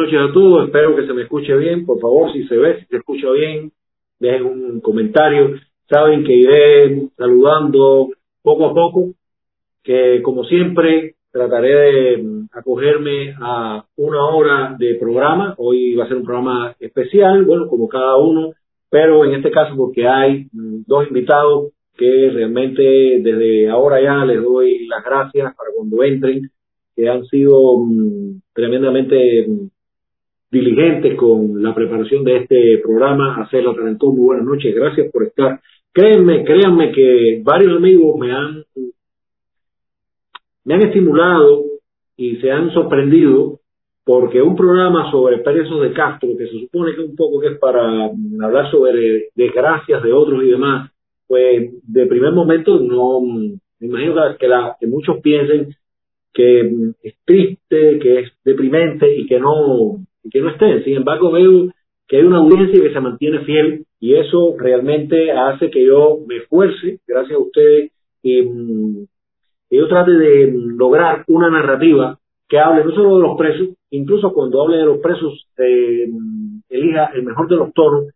noches a todos. Espero que se me escuche bien. Por favor, si se ve, si se escucha bien, dejen un comentario. Saben que iré saludando poco a poco, que como siempre trataré de mm, acogerme a una hora de programa. Hoy va a ser un programa especial, bueno, como cada uno, pero en este caso porque hay mm, dos invitados que realmente desde ahora ya les doy las gracias para cuando entren que han sido mm, tremendamente diligentes con la preparación de este programa. Hacerlo Tarantón, muy buenas noches, gracias por estar. Créanme, créanme que varios amigos me han, me han estimulado y se han sorprendido porque un programa sobre Pérez de Castro, que se supone que un poco que es para hablar sobre desgracias de otros y demás, pues de primer momento no, me imagino que, la, que muchos piensen que es triste, que es deprimente y que no, que no estén. Sin embargo, veo que hay una audiencia que se mantiene fiel y eso realmente hace que yo me esfuerce, gracias a ustedes, y, mm, que yo trate de mm, lograr una narrativa que hable no solo de los presos, incluso cuando hable de los presos, eh, elija el mejor de los tonos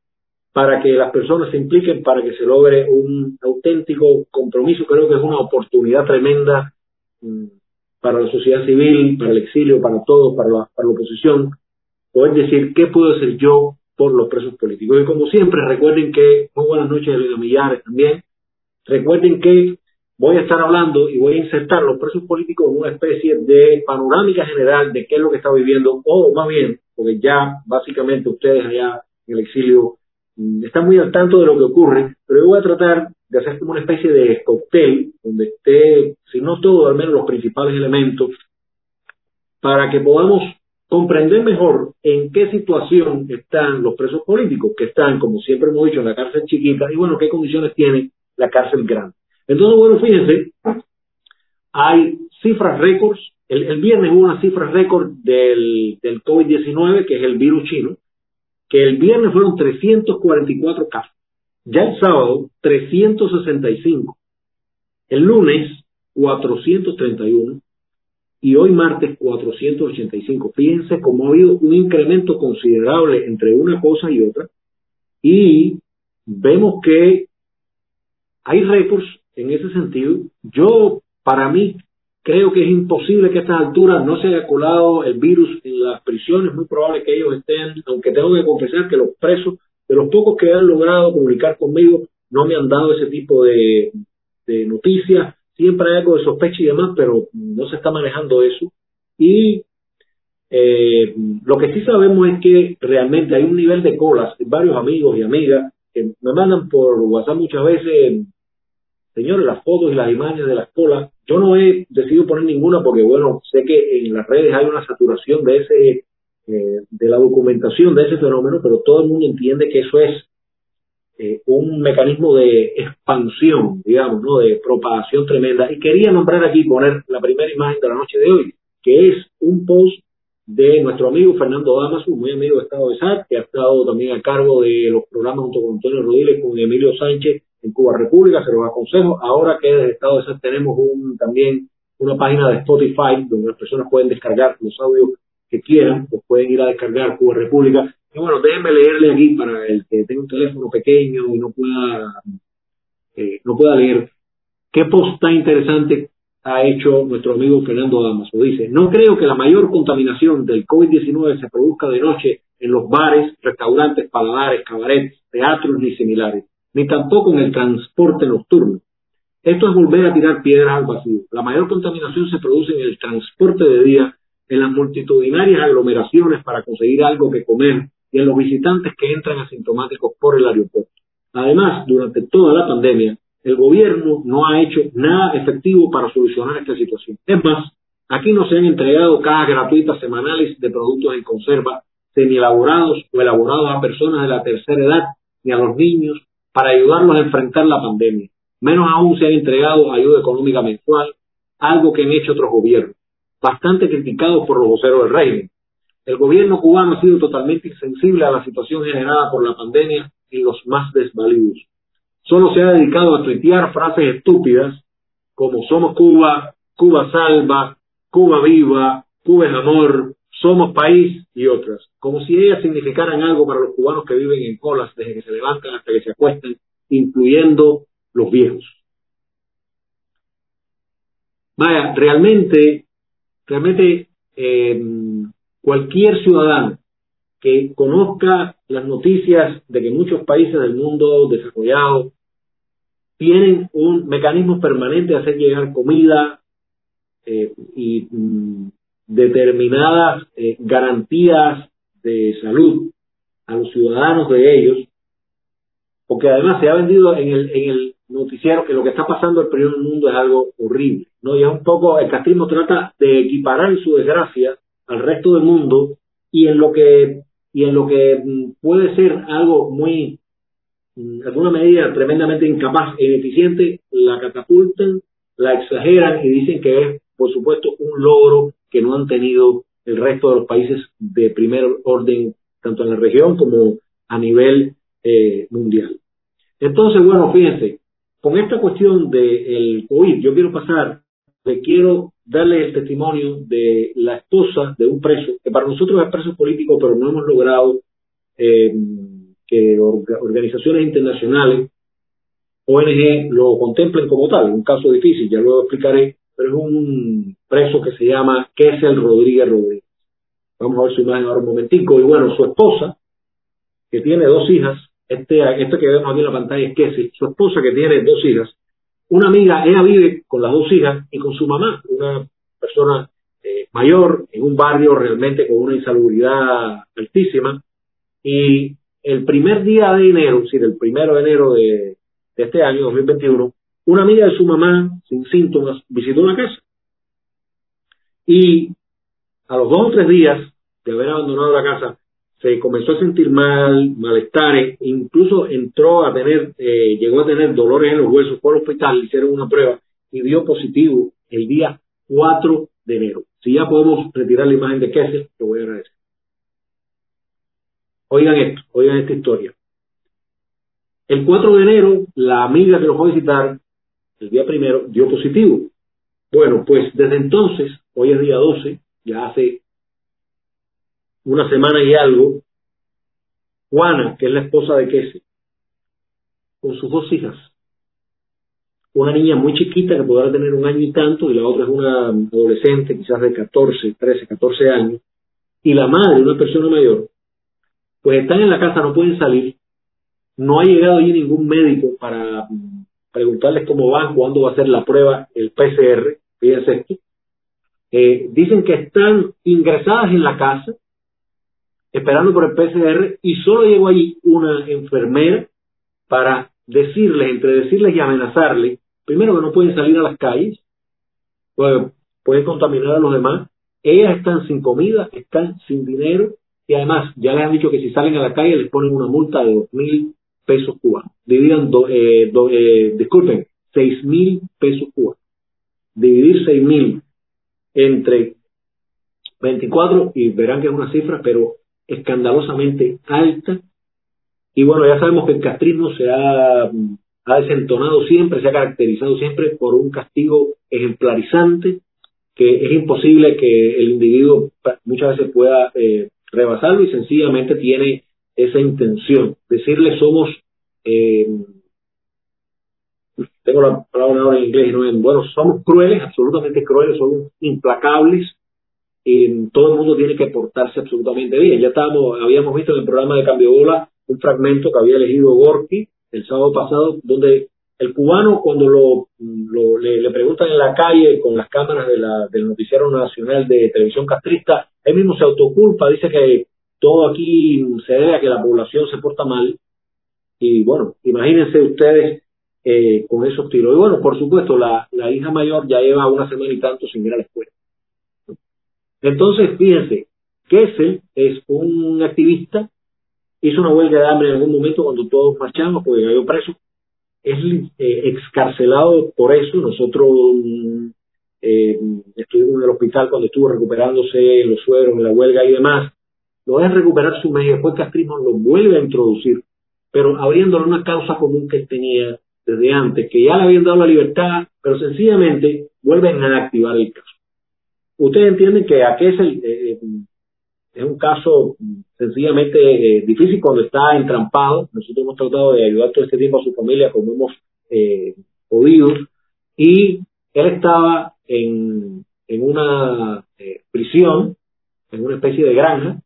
para que las personas se impliquen, para que se logre un auténtico compromiso. Creo que es una oportunidad tremenda mm, para la sociedad civil, para el exilio, para todos, para la, para la oposición, poder decir qué puedo hacer yo por los presos políticos. Y como siempre, recuerden que, muy buenas noches, Elena Millares también, recuerden que voy a estar hablando y voy a insertar los presos políticos en una especie de panorámica general de qué es lo que está viviendo, o más bien, porque ya básicamente ustedes allá en el exilio mm, están muy al tanto de lo que ocurre, pero yo voy a tratar de hacer como una especie de cóctel donde esté, si no todo, al menos los principales elementos, para que podamos comprender mejor en qué situación están los presos políticos, que están, como siempre hemos dicho, en la cárcel chiquita, y bueno, qué condiciones tiene la cárcel grande. Entonces, bueno, fíjense, hay cifras récords. El, viernes hubo una cifra récord del, del COVID-19, que es el virus chino, que el viernes fueron 344 casos. Ya el sábado, 365. El lunes, 431. Y hoy martes, 485. Fíjense cómo ha habido un incremento considerable entre una cosa y otra. Y vemos que hay récords en ese sentido. Yo, para mí, creo que es imposible que a estas alturas no se haya colado el virus en las prisiones. Es muy probable que ellos estén, aunque tengo que confesar que los presos, de los pocos que han logrado comunicar conmigo, no me han dado ese tipo de noticias. Siempre hay algo de sospecha y demás, pero no se está manejando eso. Y eh, lo que sí sabemos es que realmente hay un nivel de colas, varios amigos y amigas que me mandan por WhatsApp muchas veces señores, las fotos y las imágenes de las colas, yo no he decidido poner ninguna porque, bueno, sé que en las redes hay una saturación de ese, eh, de la documentación de ese fenómeno, pero todo el mundo entiende que eso es eh, un mecanismo de expansión, digamos, ¿no? De propagación tremenda. Y quería nombrar aquí, poner la primera imagen de la noche de hoy, que es un post de nuestro amigo Fernando Damaso, muy amigo de Estado de SAT, que ha estado también a cargo de los programas junto con Antonio Rodríguez, con Emilio Sánchez en Cuba República, se los aconsejo. Ahora que desde Estado de SAT tenemos un, también una página de Spotify donde las personas pueden descargar los audios que quieran, pues pueden ir a descargar Cuba República. Bueno, déjenme leerle aquí para el que tenga un teléfono pequeño y no pueda, eh, no pueda leer. ¿Qué post tan interesante ha hecho nuestro amigo Fernando Damaso? Dice, no creo que la mayor contaminación del COVID-19 se produzca de noche en los bares, restaurantes, paladares, cabarets, teatros ni similares ni tampoco en el transporte nocturno. Esto es volver a tirar piedras al vacío. La mayor contaminación se produce en el transporte de día, en las multitudinarias aglomeraciones para conseguir algo que comer y en los visitantes que entran asintomáticos por el aeropuerto. Además, durante toda la pandemia, el gobierno no ha hecho nada efectivo para solucionar esta situación. Es más, aquí no se han entregado cajas gratuitas semanales de productos en conserva semi-elaborados o elaborados a personas de la tercera edad ni a los niños para ayudarlos a enfrentar la pandemia. Menos aún se han entregado ayuda económica mensual, algo que han hecho otros gobiernos, bastante criticados por los voceros del régimen. El gobierno cubano ha sido totalmente insensible a la situación generada por la pandemia y los más desvalidos. Solo se ha dedicado a tuitear frases estúpidas como somos Cuba, Cuba salva, Cuba viva, Cuba es amor, somos país y otras, como si ellas significaran algo para los cubanos que viven en colas desde que se levantan hasta que se acuestan, incluyendo los viejos. Vaya, realmente, realmente eh, cualquier ciudadano que conozca las noticias de que muchos países del mundo desarrollado tienen un mecanismo permanente de hacer llegar comida eh, y mm, determinadas eh, garantías de salud a los ciudadanos de ellos, porque además se ha vendido en el, en el noticiero que lo que está pasando el primer mundo es algo horrible, ¿no? Y es un poco, el castrismo trata de equiparar su desgracia al resto del mundo y en lo que y en lo que mm, puede ser algo muy en mm, alguna medida tremendamente incapaz e ineficiente la catapultan la exageran y dicen que es por supuesto un logro que no han tenido el resto de los países de primer orden tanto en la región como a nivel eh, mundial. Entonces bueno fíjense con esta cuestión del COVID yo quiero pasar le quiero darle el testimonio de la esposa de un preso, que para nosotros es preso político, pero no hemos logrado eh, que organizaciones internacionales, ONG, lo contemplen como tal. Un caso difícil, ya luego explicaré, pero es un preso que se llama Kessel Rodríguez Rodríguez. Vamos a ver su imagen ahora un momentico. Y bueno, su esposa, que tiene dos hijas, este, este que vemos aquí en la pantalla es Kessel, su esposa que tiene dos hijas, una amiga, ella vive con las dos hijas y con su mamá, una persona eh, mayor, en un barrio realmente con una insalubridad altísima. Y el primer día de enero, es decir, el primero de enero de, este año, 2021, una amiga de su mamá, sin síntomas, visitó la casa. Y a los dos o tres días de haber abandonado la casa, se comenzó a sentir mal, malestares, incluso entró a tener, eh, llegó a tener dolores en los huesos, por el hospital, hicieron una prueba y dio positivo el día 4 de enero. Si ya podemos retirar la imagen de Kessel, te voy a agradecer. Oigan esto, oigan esta historia. El 4 de enero, la amiga que lo fue a visitar, el día primero, dio positivo. Bueno, pues desde entonces, hoy es día 12, ya hace una semana y algo, Juana, que es la esposa de Kese, con sus dos hijas. Una niña muy chiquita que podrá tener un año y tanto, y la otra es una adolescente, quizás de 14, 13, 14 años, y la madre, una persona mayor, pues están en la casa, no pueden salir, no ha llegado allí ningún médico para preguntarles cómo van, cuándo va a ser la prueba, el PCR, fíjense esto. Eh, dicen que están ingresadas en la casa, esperando por el PCR y solo llegó allí una enfermera para decirles, entre decirles y amenazarles, primero que no pueden salir a las calles, pueden contaminar a los demás, ellas están sin comida, están sin dinero y además ya les han dicho que si salen a la calle les ponen una multa de dos mil pesos cubanos. Dividan, eh, eh, disculpen, seis mil pesos cubanos. Dividir seis mil entre 24 y verán que es una cifra, pero escandalosamente alta. Y bueno, ya sabemos que el castrismo se ha, desentonado siempre, se ha caracterizado siempre por un castigo ejemplarizante, que es imposible que el individuo muchas veces pueda eh, rebasarlo y sencillamente tiene esa intención. Decirle somos, eh, tengo la palabra en inglés y no en, bueno, somos crueles, absolutamente crueles, somos implacables, todo el mundo tiene que portarse absolutamente bien. Ya estábamos, habíamos visto en el programa de Cambio Bola un fragmento que había elegido Gorky el sábado pasado, donde el cubano cuando lo, le, preguntan en la calle con las cámaras de la, del noticiero nacional de televisión castrista, él mismo se autoculpa, dice que todo aquí se debe a que la población se porta mal. Y bueno, imagínense ustedes eh, con esos tiros. Y bueno, por supuesto, la hija mayor ya lleva una semana y tanto sin ir a la escuela. Entonces, fíjense, Kessel es un activista, hizo una huelga de hambre en algún momento cuando todos marchamos porque cayó preso, es eh, excarcelado por eso. Nosotros eh, estuvimos en el hospital cuando estuvo recuperándose los sueros, la huelga y demás. Lo dejan recuperar su y después Castrismo lo vuelve a introducir, pero abriéndole una causa común que él tenía desde antes, que ya le habían dado la libertad, pero sencillamente vuelven a activar el caso. Ustedes entienden que aquí es, el, eh, eh, es un caso sencillamente eh, difícil cuando está entrampado. Nosotros hemos tratado de ayudar todo este tiempo a su familia como hemos podido. Y él estaba en, en una prisión, en una especie de granja.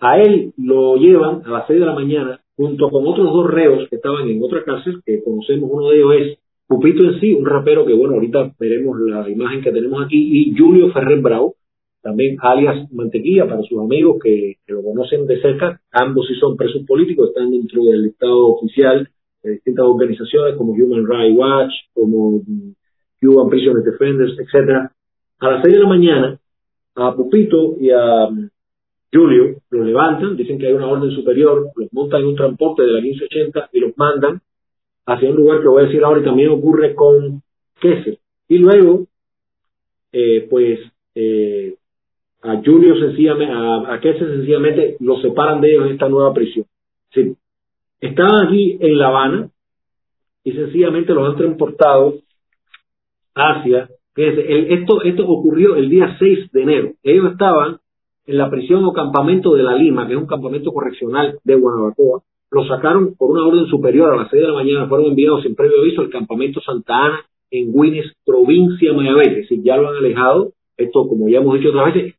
A él lo llevan a las seis de la mañana junto con otros dos reos que estaban en otra cárcel, que conocemos, uno de ellos es Pupito en sí, un rapero que, bueno, ahorita veremos la imagen que tenemos aquí, y Julio Ferrer Bravo, también alias Mantequilla para sus amigos que, lo conocen de cerca, ambos sí son presos políticos, están dentro del Estado oficial de distintas organizaciones como Human Rights Watch, como Cuban Prisoners Defenders, etcétera. A las seis de la mañana, a Pupito y a Julio los levantan, dicen que hay una orden superior, los montan en un transporte de la 1580 y los mandan hacia un lugar que voy a decir ahora y también ocurre con Kessel. Y luego, eh, pues, eh, a Julio sencillamente, a, a Kessel sencillamente los separan de ellos en esta nueva prisión. Sí. Estaban aquí en La Habana y sencillamente los han transportado hacia, fíjense, esto, esto ocurrió el día 6 de enero. Ellos estaban en la prisión o campamento de La Lima, que es un campamento correccional de Guanabacoa, lo sacaron por una orden superior a las 6 de la mañana, fueron enviados sin previo aviso al campamento Santa Ana en Guinness, provincia de Mayabé, es decir, ya lo han alejado, esto como ya hemos dicho otras veces,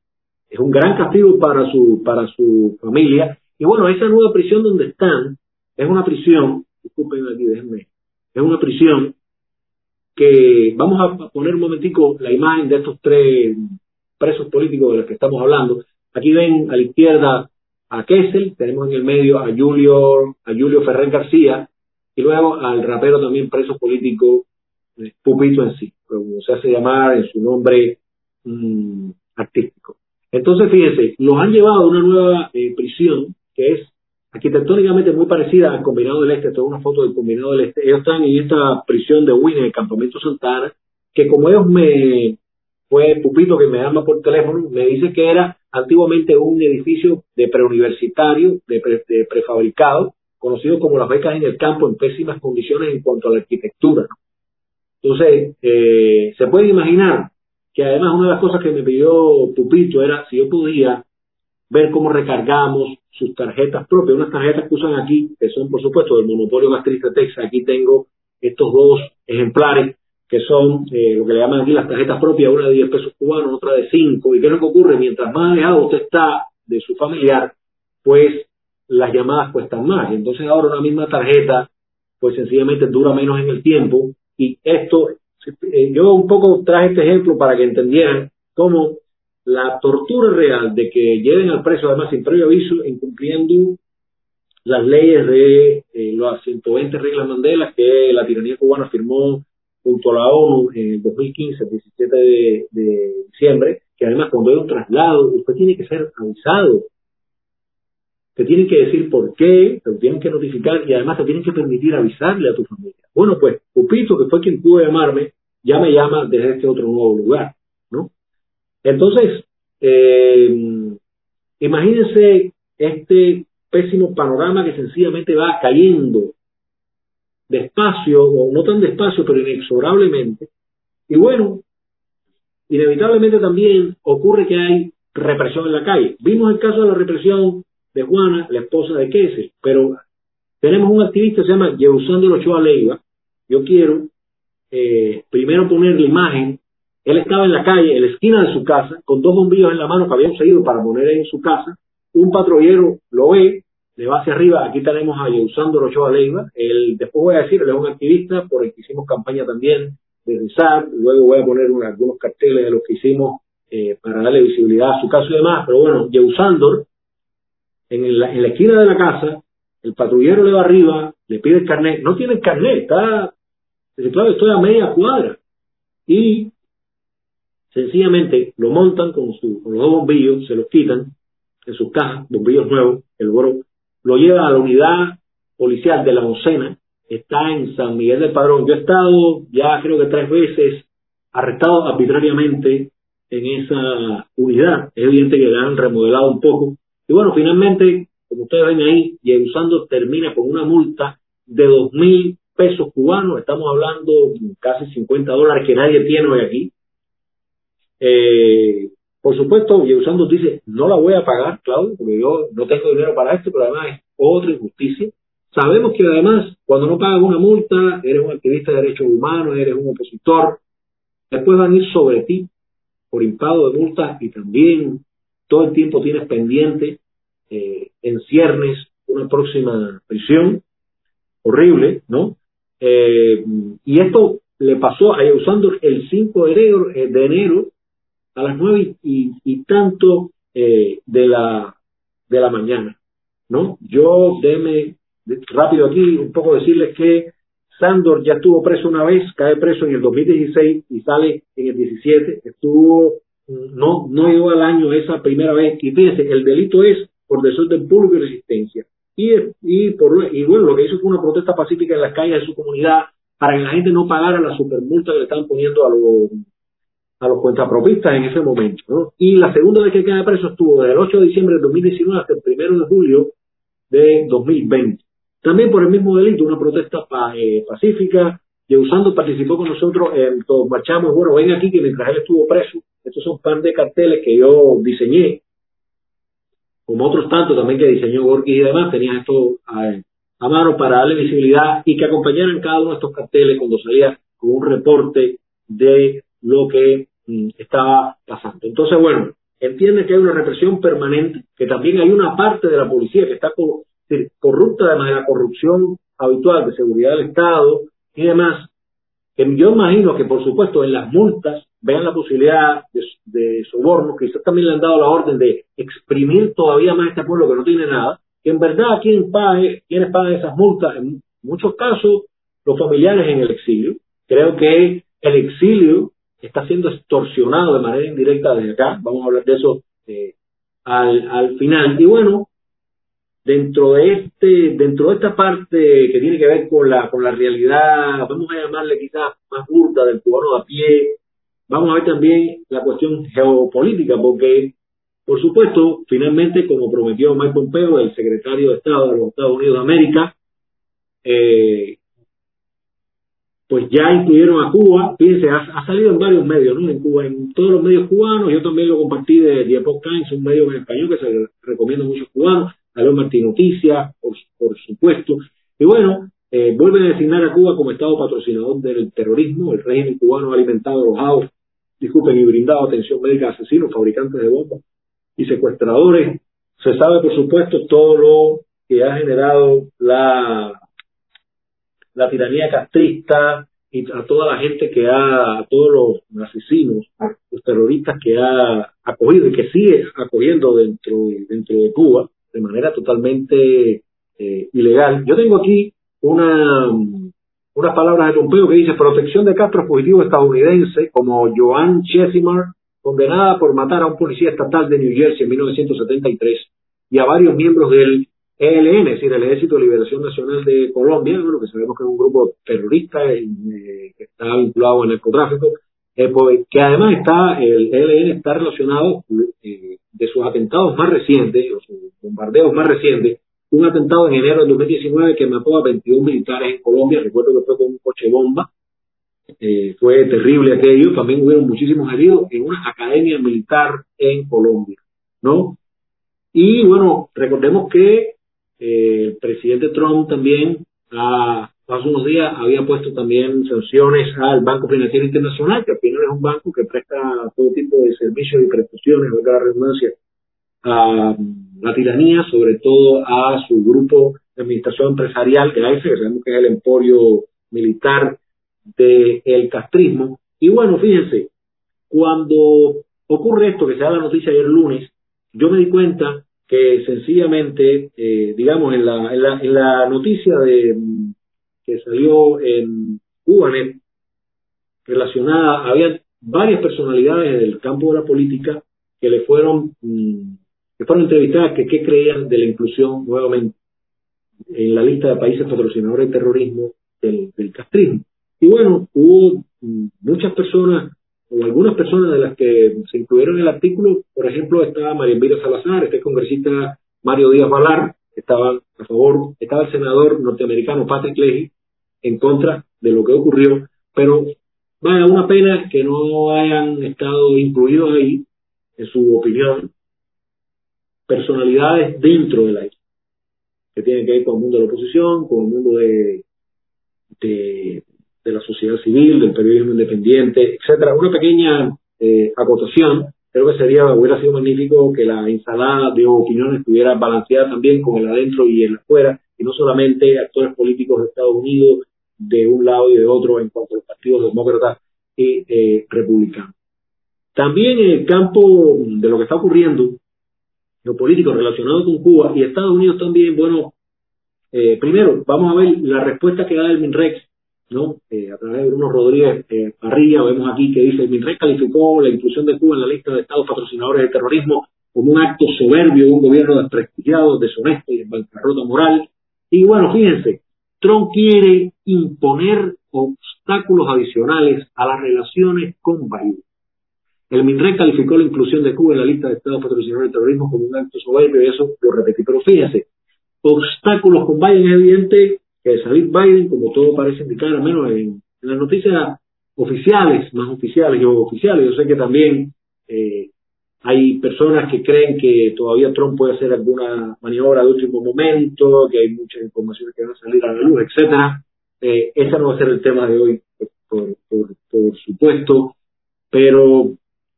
es un gran castigo para su, para su familia, y bueno, esa nueva prisión donde están, es una prisión, disculpen aquí, déjenme, es una prisión que, vamos a poner un momentico la imagen de estos tres presos políticos de los que estamos hablando, Aquí ven a la izquierda a Kessel, tenemos en el medio a Julio, a Julio Ferrer García y luego al rapero también preso político eh, Pupito en sí, como se hace llamar en su nombre mm, artístico. Entonces, fíjense, los han llevado a una nueva eh, prisión que es arquitectónicamente muy parecida al Combinado del Este, es una foto del Combinado del Este. Ellos están en esta prisión de Wynne, en el campamento Santana, que como ellos me, fue Pupito que me llama por teléfono, me dice que era antiguamente un edificio de preuniversitario, de, prefabricado, conocido como las becas en el campo, en pésimas condiciones en cuanto a la arquitectura. Entonces, eh, se puede imaginar que además una de las cosas que me pidió Pupito era si yo podía ver cómo recargamos sus tarjetas propias, unas tarjetas que usan aquí, que son por supuesto del monopolio gastrista Texas, aquí tengo estos dos ejemplares que son eh, lo que le llaman aquí las tarjetas propias, una de 10 pesos cubanos, otra de 5. ¿Y qué es lo que ocurre? Mientras más alejado usted está de su familiar, pues las llamadas cuestan más. Entonces ahora una misma tarjeta, pues sencillamente dura menos en el tiempo. Y esto, eh, yo un poco traje este ejemplo para que entendieran cómo la tortura real de que lleven al preso, además sin previo aviso, incumpliendo las leyes de eh, las 120 reglas Mandela que la tiranía cubana firmó junto a la ONU en el 2015, el 17 de, diciembre, que además cuando hay un traslado, usted tiene que ser avisado. Te tienen que decir por qué, te tienen que notificar y además te tienen que permitir avisarle a tu familia. Bueno, pues Pupito, que fue quien pudo llamarme, ya me llama desde este otro nuevo lugar, ¿no? Entonces, eh, imagínense este pésimo panorama que sencillamente va cayendo despacio, o no tan despacio, pero inexorablemente. Y bueno, inevitablemente también ocurre que hay represión en la calle. Vimos el caso de la represión de Juana, la esposa de Queses, pero tenemos un activista que se llama Yeusando Ochoa Leiva. Yo quiero eh, primero poner la imagen. Él estaba en la calle, en la esquina de su casa, con dos bombillos en la mano que habían seguido para poner en su casa. Un patrullero lo ve, de base arriba, aquí tenemos a Yeusando Ochoa Leiva. El, después voy a decir, él es un activista por el que hicimos campaña también de SAR. Luego voy a poner algunos carteles de los que hicimos eh, para darle visibilidad a su caso y demás. Pero bueno, Yeusandor, en la, en la esquina de la casa, el patrullero le va arriba, le pide el carnet. No tiene el carnet, está claro, estoy a media cuadra. Y sencillamente lo montan con, su, con los dos bombillos, se los quitan en sus cajas, bombillos nuevos, el boro, lo lleva a la unidad policial de la Oncena, está en San Miguel del Padrón. Yo he estado ya creo que tres veces arrestado arbitrariamente en esa unidad. Es evidente que la han remodelado un poco. Y bueno, finalmente, como ustedes ven ahí, usando termina con una multa de dos mil pesos cubanos. Estamos hablando casi 50 dólares que nadie tiene hoy aquí. Eh, por supuesto, usando dice, no la voy a pagar, Claudio, porque yo no tengo dinero para esto, pero además es otra injusticia. Sabemos que además, cuando no pagas una multa, eres un activista de derechos humanos, eres un opositor, después van a ir sobre ti por impago de multas y también todo el tiempo tienes pendiente eh, en ciernes una próxima prisión horrible, ¿no? Eh, y esto le pasó a usando el 5 de enero, eh, de enero a las nueve y, tanto eh, de la de la mañana, ¿no? Yo déme rápido aquí un poco decirles que Sandor ya estuvo preso una vez, cae preso en el 2016 y sale en el 17, estuvo no no llegó al año esa primera vez y fíjense, el delito es por desorden público y resistencia. Y, y, por, y bueno, lo que hizo fue una protesta pacífica en las calles de su comunidad para que la gente no pagara la supermulta que le estaban poniendo a los a los cuentapropistas en ese momento. ¿no? Y la segunda vez que queda preso estuvo del 8 de diciembre de 2019 hasta el 1 de julio de 2020. También por el mismo delito, una protesta eh, pacífica. Participó con nosotros en todos marchamos. Bueno, ven aquí que mientras él estuvo preso, estos son pan de carteles que yo diseñé, como otros tantos también que diseñó Gorky y demás, tenían esto a, a mano para darle visibilidad y que acompañaran cada uno de estos carteles cuando salía con un reporte de lo que estaba pasando. Entonces, bueno, entiende que hay una represión permanente, que también hay una parte de la policía que está corrupta además de la corrupción habitual de seguridad del Estado y demás, yo imagino que por supuesto en las multas vean la posibilidad de, de soborno, quizás también le han dado la orden de exprimir todavía más este pueblo que no tiene nada, que en verdad quien pague, quienes pagan esas multas, en muchos casos los familiares en el exilio. Creo que el exilio está siendo extorsionado de manera indirecta desde acá. Vamos a hablar de eso eh, al, al final. Y bueno, dentro de este, dentro de esta parte que tiene que ver con la, con la realidad, vamos a llamarle quizás más burda del cubano a pie, vamos a ver también la cuestión geopolítica, porque, por supuesto, finalmente, como prometió Mike Pompeo, el secretario de Estado de los Estados Unidos de América, eh, pues ya incluyeron a Cuba, fíjense, ha, salido en varios medios, ¿no? En Cuba, en todos los medios cubanos, yo también lo compartí de The Epoch Times, un medio en español que se recomienda a muchos cubanos, salió Martín Noticias, por, por supuesto, y bueno, eh, vuelven a designar a Cuba como Estado patrocinador del terrorismo, el régimen cubano ha alimentado, alojado, disculpen, y brindado atención médica a asesinos, fabricantes de bombas y secuestradores. Se sabe, por supuesto, todo lo que ha generado la la tiranía castrista y a toda la gente que ha, a todos los asesinos, los terroristas que ha acogido y que sigue acogiendo dentro, dentro de Cuba de manera totalmente eh, ilegal. Yo tengo aquí una, unas palabras de Pompeo que dice protección de Castro fugitivo estadounidense como Joan Chesimar, condenada por matar a un policía estatal de New Jersey en 1973 y a varios miembros del ELN, es decir, el Ejército de Liberación Nacional de Colombia, bueno, que sabemos que es un grupo terrorista eh, que está vinculado al narcotráfico, eh, pues, que además está, el ELN está relacionado eh, de sus atentados más recientes, o sus bombardeos más recientes, un atentado en enero de 2019 que mató a 21 militares en Colombia, recuerdo que fue con un coche bomba, fue terrible aquello, también hubieron muchísimos heridos en una academia militar en Colombia, ¿no? Y bueno, recordemos que eh, el presidente Trump también hace unos días había puesto también sanciones al Banco Financiero Internacional, que al final es un banco que presta todo tipo de servicios y prestaciones, de la redundancia, a la tiranía, sobre todo a su grupo de administración empresarial, que que sabemos que es el emporio militar del castrismo. Y bueno, fíjense, cuando ocurre esto, que se da la noticia ayer lunes, yo me di cuenta que sencillamente, eh, digamos, en la, en la, en la noticia de, que salió en, Cubanet relacionada, había varias personalidades del campo de la política que le fueron, mm, que fueron entrevistadas que qué creían de la inclusión nuevamente en la lista de países patrocinadores de terrorismo del, del castrismo. Y bueno, hubo mm, muchas personas o algunas personas de las que se incluyeron en el artículo, por ejemplo, estaba María Elvira Salazar, este congresista Mario Díaz Valar, estaba a favor, estaba el senador norteamericano Patrick Leahy en contra de lo que ocurrió, pero vaya, una pena que no hayan estado incluidos ahí, en su opinión, personalidades dentro de la isla, que tienen que ver con el mundo de la oposición, con el mundo de, de, de la sociedad civil, del periodismo independiente, etcétera. Una pequeña eh, acotación, creo que sería, hubiera sido magnífico que la ensalada de opiniones estuviera balanceada también con el adentro y el afuera, y no solamente actores políticos de Estados Unidos de un lado y de otro en cuanto a los partidos demócratas y eh, republicanos. También en el campo de lo que está ocurriendo, lo político relacionado con Cuba y Estados Unidos también, bueno, eh, primero vamos a ver la respuesta que da el MINREX ¿no? Eh, a través de Bruno Rodríguez eh, Parrilla, vemos aquí que dice, MINREX calificó la inclusión de Cuba en la lista de estados patrocinadores de terrorismo como un acto soberbio de un gobierno desprestigiado, deshonesto y en bancarrota moral. Y bueno, fíjense, Trump quiere imponer obstáculos adicionales a las relaciones con Biden. El MINREX calificó la inclusión de Cuba en la lista de estados patrocinadores de terrorismo como un acto soberbio y eso lo repetí. Pero fíjense, obstáculos con Biden es evidente que salir Biden, como todo parece indicar, al menos en, las noticias oficiales, más oficiales y oficiales, yo sé que también eh, hay personas que creen que todavía Trump puede hacer alguna maniobra de último momento, que hay muchas informaciones que van a salir a la luz, etcétera. Eh, no va a ser el tema de hoy, por, por, por supuesto, pero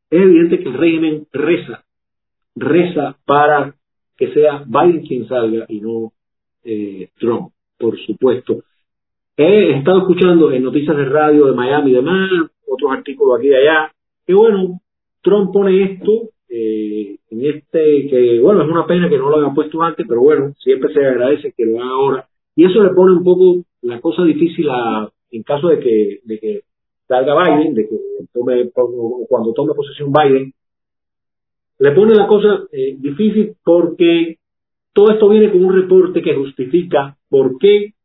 es evidente que el régimen reza, reza para que sea Biden quien salga y no eh, Trump por supuesto. He estado escuchando en noticias de radio de Miami y demás, otros artículos aquí y allá, que bueno, Trump pone esto eh, en este, que bueno, es una pena que no lo hayan puesto antes, pero bueno, siempre se agradece que lo haga ahora. Y eso le pone un poco la cosa difícil en caso de que, de que salga Biden, de que tome, cuando tome posesión Biden, le pone la cosa eh, difícil porque todo esto viene con un reporte que justifica por qué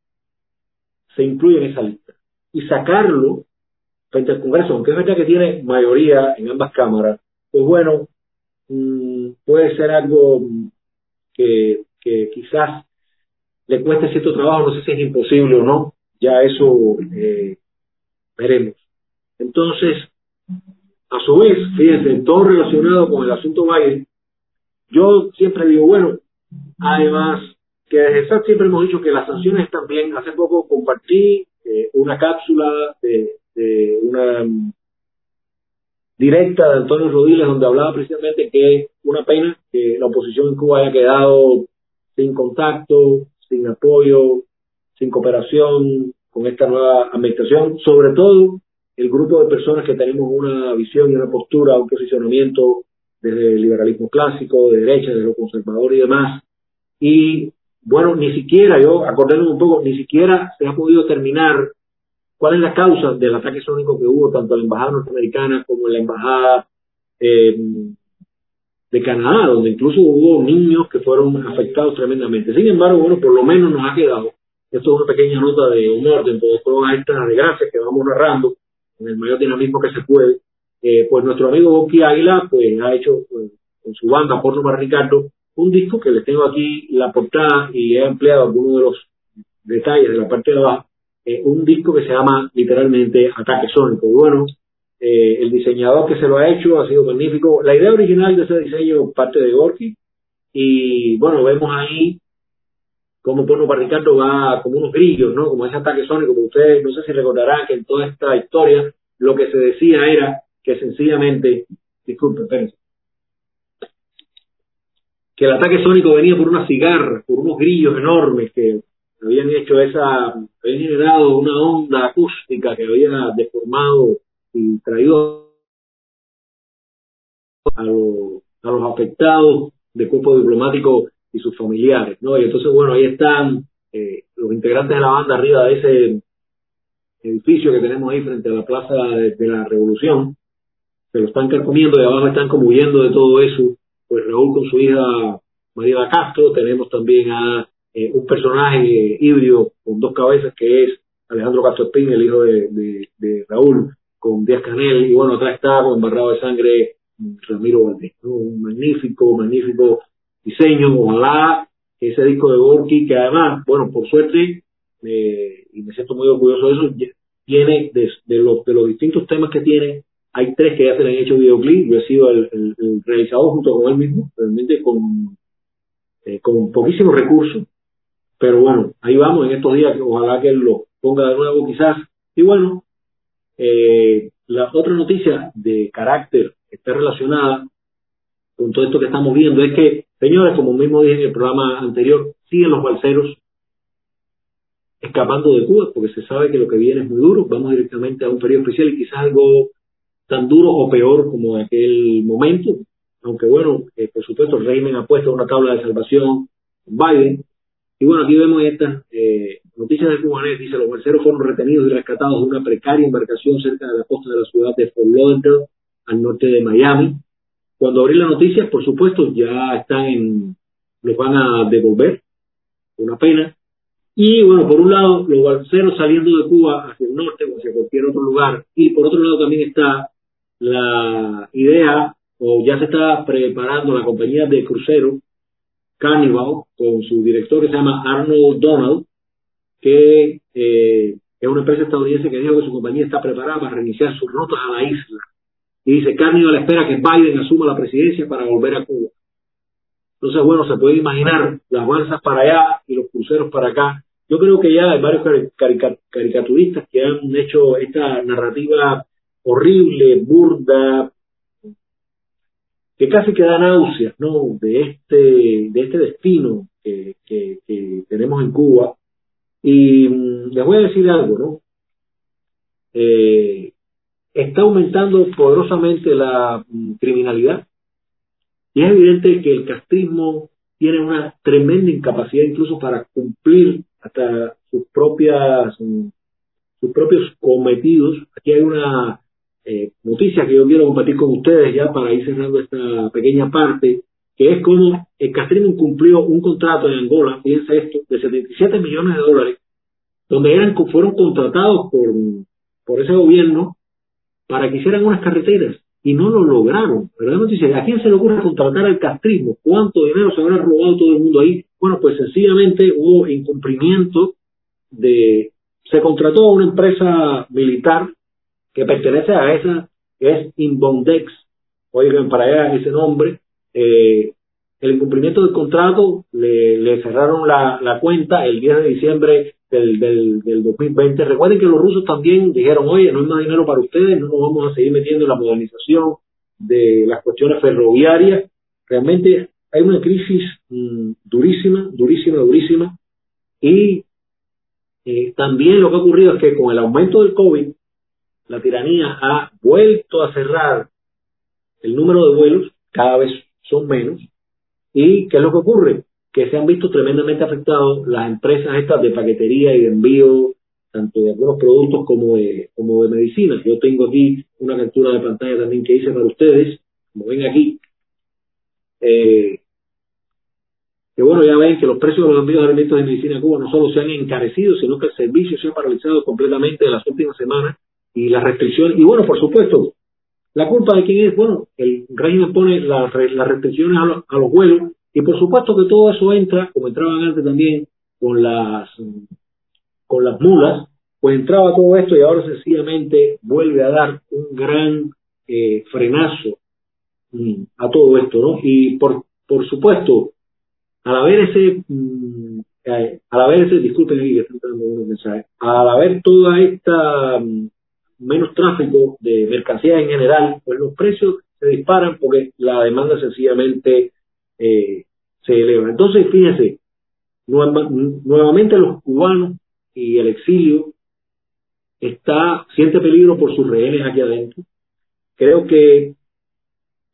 se incluye en esa lista. Y sacarlo frente al Congreso, aunque es verdad que tiene mayoría en ambas cámaras, pues bueno, mm, puede ser algo que, quizás le cueste cierto trabajo, no sé si es imposible o no, ya eso eh, veremos. Entonces, a su vez, fíjense, todo relacionado con el asunto Biden, yo siempre digo, bueno, Además, que desde SAT siempre hemos dicho que las sanciones están bien. Hace poco compartí eh, una cápsula de, de, una directa de Antonio Rodiles donde hablaba precisamente que una pena que la oposición en Cuba haya quedado sin contacto, sin apoyo, sin cooperación con esta nueva administración, sobre todo el grupo de personas que tenemos una visión y una postura, un posicionamiento desde el liberalismo clásico, de derecha, de lo conservador y demás, y bueno, ni siquiera, yo acordándome un poco, ni siquiera se ha podido terminar cuál es la causa del ataque sónico que hubo tanto en la embajada norteamericana como en la embajada eh, de Canadá, donde incluso hubo niños que fueron afectados tremendamente. Sin embargo, bueno, por lo menos nos ha quedado, esto es una pequeñña nota de humor dentro de todas estas desgracias que vamos narrando, en el mayor dinamismo que se puede, eh, pues nuestro amigo Boqui Águila, pues ha hecho pues, con su banda Porto para Ricardo un disco que les tengo aquí la portada y he empleado algunos de los detalles de la parte de abajo, eh, un disco que se llama literalmente Ataque Sónico. Bueno, eh, el diseñador que se lo ha hecho ha sido magnífico. La idea original de ese diseño parte de Gorky y bueno, vemos ahí como Porno para Ricardo va como unos grillos, ¿no? Como ese ataque sónico, porque ustedes no sé si recordarán que en toda esta historia lo que se decía era que sencillamente, disculpen, espérense, que el ataque sónico venía por una cigarra, por unos grillos enormes que habían hecho esa, habían generado una onda acústica que había deformado y traído a, los afectados de cuerpo diplomático y sus familiares, ¿no? Y entonces, bueno, ahí están eh, los integrantes de la banda arriba de ese edificio que tenemos ahí frente a la Plaza de, la Revolución, se lo están carcomiendo y abajo están como huyendo de todo eso, pues Raúl con su hija María Castro, tenemos también a eh, un personaje híbrido con dos cabezas que es Alejandro Castro Espín, el hijo de, Raúl, con Díaz Canel, y bueno, atrás está con embarrado de sangre Ramiro Valdés, un magnífico, magnífico diseño, ojalá ese disco de Gorky, que además, bueno, por suerte, eh, y me siento muy orgulloso de eso, tiene de, los, de los distintos temas que tiene, hay tres que ya se le han hecho videoclip, yo he sido el, el, realizador junto con él mismo, realmente con, eh, con poquísimos recursos, pero bueno, ahí vamos en estos días, ojalá que él lo ponga de nuevo quizás, y bueno, eh, la otra noticia de carácter que está relacionada con todo esto que estamos viendo es que, señores, como mismo dije en el programa anterior, siguen los balseros escapando de Cuba, porque se sabe que lo que viene es muy duro, vamos directamente a un periodo especial y quizás algo tan duro o peor como en aquel momento, aunque bueno, eh, por supuesto el régimen ha puesto una tabla de salvación Biden, y bueno, aquí vemos estas eh, noticias de Cubanet, dice, los balseros fueron retenidos y rescatados de una precaria embarcación cerca de la costa de la ciudad de Fort Lauderdale, al norte de Miami. Cuando abrí la noticia, por supuesto, ya están en, los van a devolver, una pena, y bueno, por un lado, los balseros saliendo de Cuba hacia el norte o hacia cualquier otro lugar. Y por otro lado también está la idea, o ya se está preparando la compañía de crucero Carnival, con su director que se llama Arnold Donald, que eh, es una empresa estadounidense que dijo que su compañía está preparada para reiniciar sus rutas a la isla. Y dice, Carnival espera que Biden asuma la presidencia para volver a Cuba. Entonces, bueno, se puede imaginar las balsas para allá y los cruceros para acá yo creo que ya hay varios caricaturistas que han hecho esta narrativa horrible, burda, que casi que da náuseas, ¿no? De este, de este destino que, tenemos en Cuba. Y mm, les voy a decir algo, ¿no? Eh, está aumentando poderosamente la mm, criminalidad y es evidente que el castrismo tiene una tremenda incapacidad incluso para cumplir hasta sus propias sus propios cometidos. Aquí hay una eh, noticia que yo quiero compartir con ustedes ya para ir cerrando esta pequeña parte, que es como el Castrino cumplió un contrato en Angola, fíjense esto, de 77 millones de dólares, donde eran fueron contratados por, por ese gobierno para que hicieran unas carreteras y no lo lograron. Pero dice, ¿a quién se le ocurre contratar al castrismo? ¿Cuánto dinero se habrá robado todo el mundo ahí? Bueno, pues sencillamente hubo incumplimiento de... Se contrató a una empresa militar que pertenece a esa, que es Inbondex. Oigan, para allá ese nombre. Eh, el incumplimiento del contrato, le, cerraron la, la, cuenta el 10 de diciembre del, del, del 2020. Recuerden que los rusos también dijeron, oye, no hay más dinero para ustedes, no nos vamos a seguir metiendo en la modernización de las cuestiones ferroviarias. Realmente hay una crisis mm, durísima, durísima, durísima. Y eh, también lo que ha ocurrido es que con el aumento del COVID, la tiranía ha vuelto a cerrar el número de vuelos, cada vez son menos. ¿Y qué es lo que ocurre? Que se han visto tremendamente afectados las empresas estas de paquetería y de envío, tanto de algunos productos como de, como de medicinas. Yo tengo aquí una captura de pantalla también que hice para ustedes, como ven aquí, eh, que bueno, ya ven que los precios de los envíos de alimentos de medicina en Cuba no solo se han encarecido, sino que el servicio se ha paralizado completamente en las últimas semanas y las restricciones, y bueno, por supuesto, la culpa de quién es, bueno, el régimen pone las restricciones a, los vuelos y por supuesto que todo eso entra, como entraban antes también con las con las mulas, pues entraba todo esto y ahora sencillamente vuelve a dar un gran eh, frenazo mm, a todo esto, ¿no? Y por, por supuesto, al haber ese, mm, eh, al haber ese, disculpen que están dando unos mensajes, al haber toda esta mm, menos tráfico de mercancías en general, pues los precios se disparan porque la demanda sencillamente eh, se eleva. Entonces, fíjense, nuevamente los cubanos y el exilio está siente peligro por sus rehenes aquí adentro. Creo que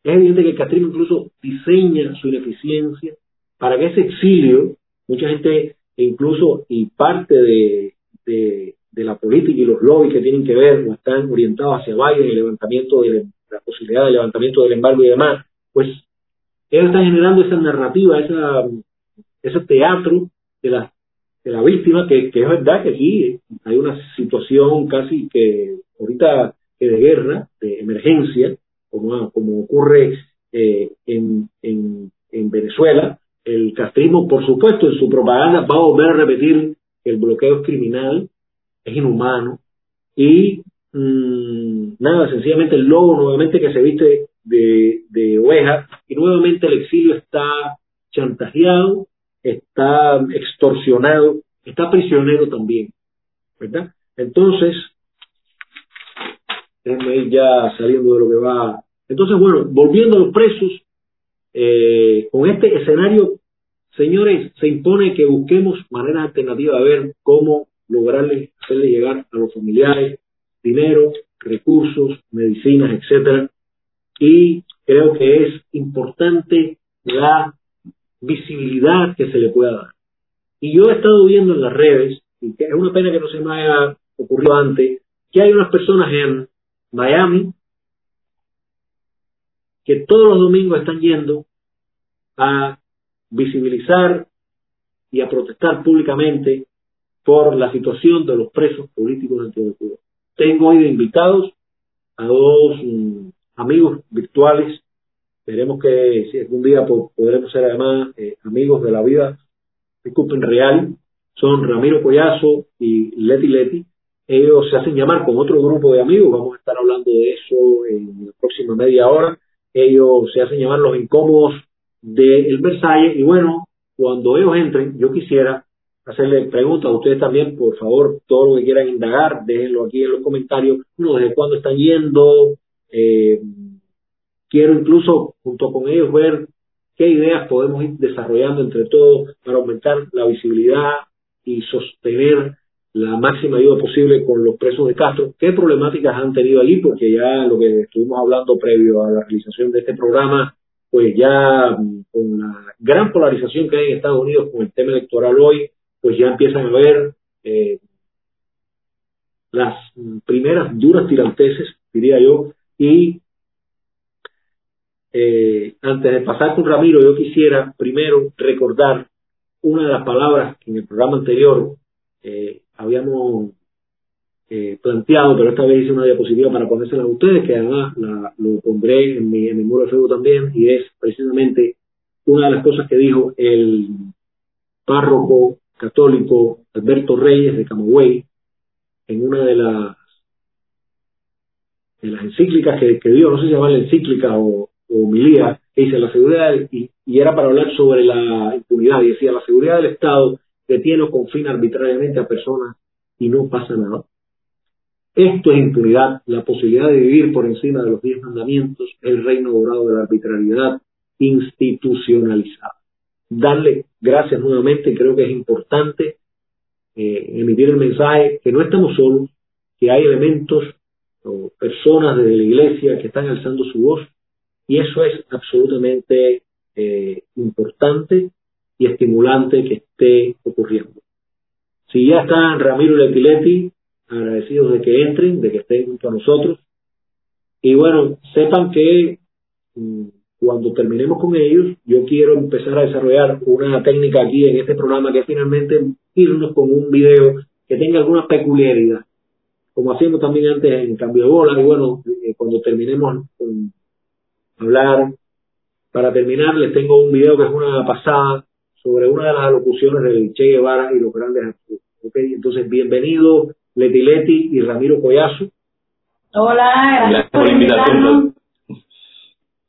es evidente que el Castrismo incluso diseña su ineficiencia para que ese exilio, mucha gente incluso y parte de, de la política y los lobbies que tienen que ver o están orientados hacia Biden, el levantamiento de la posibilidad de levantamiento del embargo y demás, pues él está generando esa narrativa, esa, ese teatro de la, de la víctima, que, es verdad que aquí hay una situación casi que ahorita que de guerra, de emergencia, como, como ocurre eh, en, en, en Venezuela, el castrismo, por supuesto, en su propaganda va a volver a repetir el bloqueo criminal, es inhumano, y mmm, nada, sencillamente el lobo nuevamente que se viste de, oveja, y nuevamente el exilio está chantajeado, está extorsionado, está prisionero también, ¿verdad? Entonces, ya saliendo de lo que va. Entonces, bueno, volviendo a los presos, eh, con este escenario, señores, se impone que busquemos maneras alternativas de ver cómo lograrle hacerle llegar a los familiares dinero, recursos, medicinas, etcétera. Y creo que es importante la visibilidad que se le pueda dar. Y yo he estado viendo en las redes, y es una pena que no se me haya ocurrido antes, que hay unas personas en Miami que todos los domingos están yendo a visibilizar y a protestar públicamente por la situación de los presos políticos dentro de Cuba. Tengo hoy de invitados a dos mm, amigos virtuales. Veremos que si algún día podremos ser además eh, amigos de la vida, disculpen, real. Son Ramiro Collazo y Leti Leti. Ellos se hacen llamar con otro grupo de amigos. Vamos a estar hablando de eso en la próxima media hora. Ellos se hacen llamar los incómodos del Versalles. Y bueno, cuando ellos entren, yo quisiera hacerle preguntas a ustedes también, por favor, todo lo que quieran indagar, déjenlo aquí en los comentarios, uno desde cuándo están yendo, eh, quiero incluso junto con ellos ver qué ideas podemos ir desarrollando entre todos para aumentar la visibilidad y sostener la máxima ayuda posible con los presos de Castro. ¿Qué problemáticas han tenido allí? Porque ya lo que estuvimos hablando previo a la realización de este programa, pues ya con la gran polarización que hay en Estados Unidos con el tema electoral hoy, pues ya empiezan a ver eh, las primeras duras tiranteses, diría yo, y eh, antes de pasar con Ramiro, yo quisiera primero recordar una de las palabras que en el programa anterior eh, habíamos planteado, pero esta vez hice una diapositiva para ponérsela a ustedes, que además lo pondré en mi, en mi muro de Facebook también, y es precisamente una de las cosas que dijo el párroco católico Alberto Reyes de Camagüey, en una de las de las encíclicas que, que dio, no sé si se llama la encíclica o, o milía, que dice la seguridad, y, y, era para hablar sobre la impunidad, y decía, la seguridad del Estado detiene o confina arbitrariamente a personas y no pasa nada. Esto es impunidad, la posibilidad de vivir por encima de los diez mandamientos, el reino dorado de la arbitrariedad institucionalizada darle gracias nuevamente. Creo que es importante eh, emitir el mensaje que no estamos solos, que hay elementos o personas desde la iglesia que están alzando su voz y eso es absolutamente eh, importante y estimulante que esté ocurriendo. Si ya están Ramiro y Letiletti, agradecidos de que entren, de que estén junto a nosotros. Y bueno, sepan que mm, cuando terminemos con ellos, yo quiero empezar a desarrollar una técnica aquí en este programa que es finalmente irnos con un video que tenga alguna peculiaridad, como hacíamos también antes en cambio de bola, y bueno, eh, cuando terminemos con hablar, para terminar les tengo un video que es una pasada sobre una de las alocuciones del Che Guevara y los grandes ¿okay? Entonces, bienvenido Leti Leti y Ramiro Collazo. Hola, gracias por invitarnos.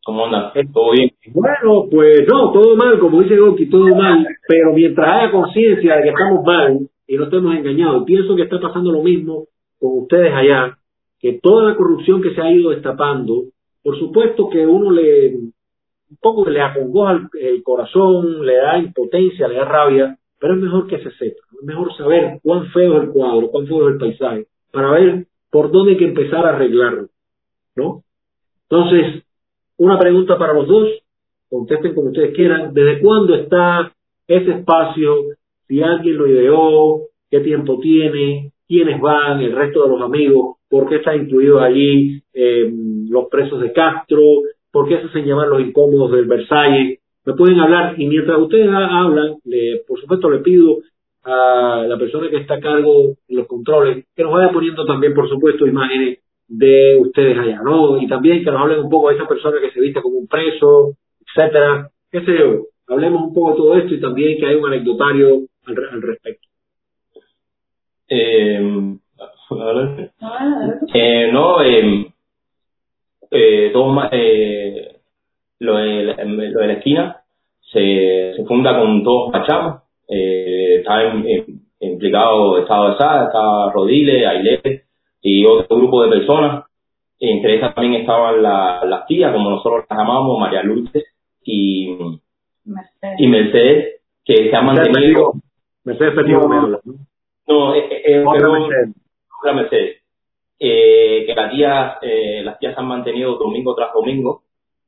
¿Cómo anda? ¿Todo bien? Bueno, pues no, todo mal, como dice Goki, todo mal, pero mientras haya conciencia de que estamos mal y no estemos engañados, pienso que está pasando lo mismo con ustedes allá, que toda la corrupción que se ha ido destapando, por supuesto que uno le, un poco le acongoja el, corazón, le da impotencia, le da rabia, pero es mejor que se sepa, es mejor saber cuán feo es el cuadro, cuán feo es el paisaje, para ver por dónde hay que empezar a arreglarlo, ¿no? Entonces, una pregunta para los dos, contesten como ustedes quieran. ¿Desde cuándo está ese espacio? Si alguien lo ideó, qué tiempo tiene, quiénes van, el resto de los amigos, por qué están incluidos allí eh, los presos de Castro, por qué se hacen llamar los incómodos del Versalles. Me pueden hablar y mientras ustedes hablan, por supuesto le pido a la persona que está a cargo de los controles que nos vaya poniendo también, por supuesto, imágenes de ustedes allá, ¿no? Y también que nos hablen un poco de esa persona que se viste como un preso, etcétera, qué sé yo. Hablemos un poco de todo esto y también que hay un anecdotario al respecto. Eh, eh, no, eh, eh, todo, lo, de, lo de la esquina se, funda con todos Pachamos. Eh, está implicado Estado de Sá, está Rodile, Ailé y otro grupo de personas. Entre esas también estaban las tías, como nosotros las llamamos, María Lourdes y Mercedes, y Mercedes que se han mantenido. Mercedes no, eh, eh, otra Mercedes. Eh, que las tías, eh, las tías han mantenido domingo tras domingo,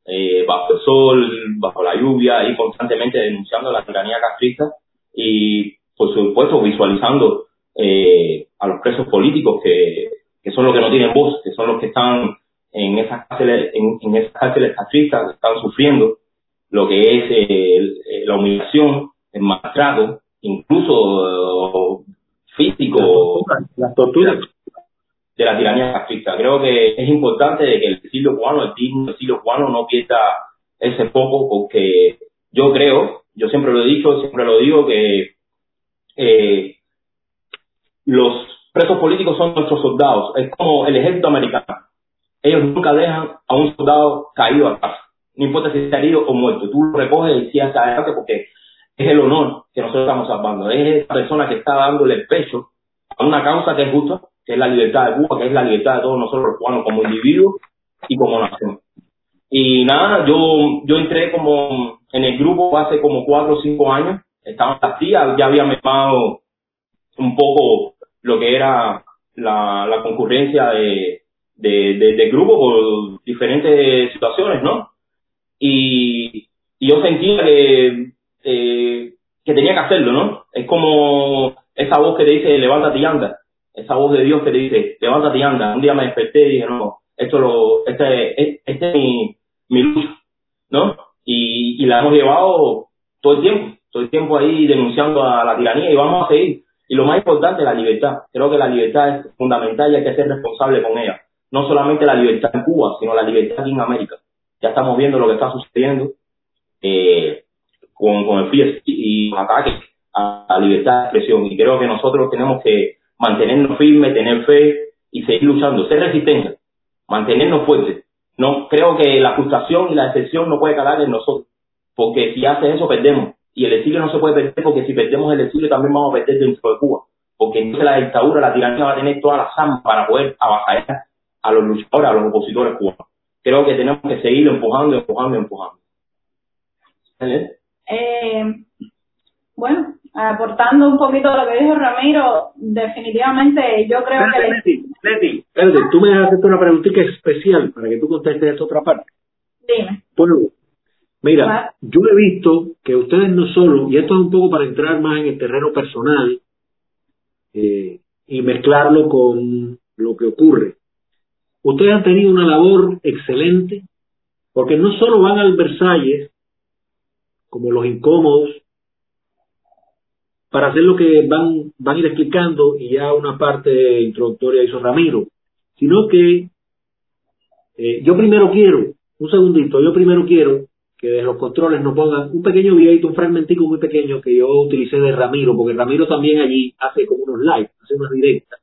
eh, bajo el sol, bajo la lluvia, y constantemente denunciando la tiranía castrista y, por supuesto, visualizando eh, a los presos políticos que, que son los que no tienen voz, que son los que están en esas cárceles, en, en esas cárceles castristas, están sufriendo lo que es eh, la humillación, el maltrato, incluso físico, las torturas de la tiranía fascista. Creo que es importante de que el exilio cubano, el digno exilio cubano no pierda ese foco porque yo creo, yo siempre lo he dicho, siempre lo digo, que eh, los presos políticos son nuestros soldados. Es como el ejército americano. Ellos nunca dejan a un soldado caído a casa. No importa si está herido o muerto. Tú lo recoges y sigas adelante porque es el honor que nosotros estamos salvando. Es esa persona que está dándole el pecho a una causa que es justa, que es la libertad de Cuba, que es la libertad de todos nosotros los cubanos como individuos y como nación. Y nada, yo, yo entré como en el grupo hace como cuatro o cinco años, estaban las tías, ya había mezclado un poco lo que era la, concurrencia de, de, de, grupo por diferentes situaciones, ¿no? Y, yo sentía que eh, que tenía que hacerlo, ¿no? Es como esa voz que te dice, levántate y anda. Esa voz de Dios que te dice, levántate y anda. Un día me desperté y dije, no, esto lo, este, este es mi, mi lucha, ¿no? Y la hemos llevado todo el tiempo, todo el tiempo ahí denunciando a la tiranía y vamos a seguir. Y lo más importante, la libertad. Creo que la libertad es fundamental y hay que ser responsable con ella. No solamente la libertad en Cuba, sino la libertad aquí en América. Ya estamos viendo lo que está sucediendo. Eh, con, con el FIES y ataques a la libertad de expresión. Y creo que nosotros tenemos que mantenernos firmes, tener fe y seguir luchando, ser resistentes, mantenernos fuertes. No creo que la frustración y la decepción no puede calar en nosotros, porque si hace eso perdemos. Y el exilio no se puede perder porque si perdemos el exilio también vamos a perder dentro de Cuba. Porque entonces la dictadura, la tiranía va a tener todas las armas para poder abajar a los luchadores, a los opositores cubanos. Creo que tenemos que seguir empujando, empujando, empujando. Eh, bueno, aportando un poquito a lo que dijo Ramiro, definitivamente yo creo que... Leti, Leti, espérate, tú me hacer una preguntita especial para que tú contestes esta otra parte. Dime. Bueno, mira, yo he visto que ustedes no solo, y esto es un poco para entrar más en el terreno personal eh, y mezclarlo con lo que ocurre, ustedes han tenido una labor excelente porque no solo van al Versalles como los incómodos, para hacer lo que van, van a ir explicando y ya una parte introductoria hizo Ramiro, sino que eh, yo primero quiero, un segundito, yo primero quiero que de los controles nos pongan un pequeño videito, un fragmentico muy pequeño que yo utilicé de Ramiro, porque Ramiro también allí hace como unos live, hace unas directas,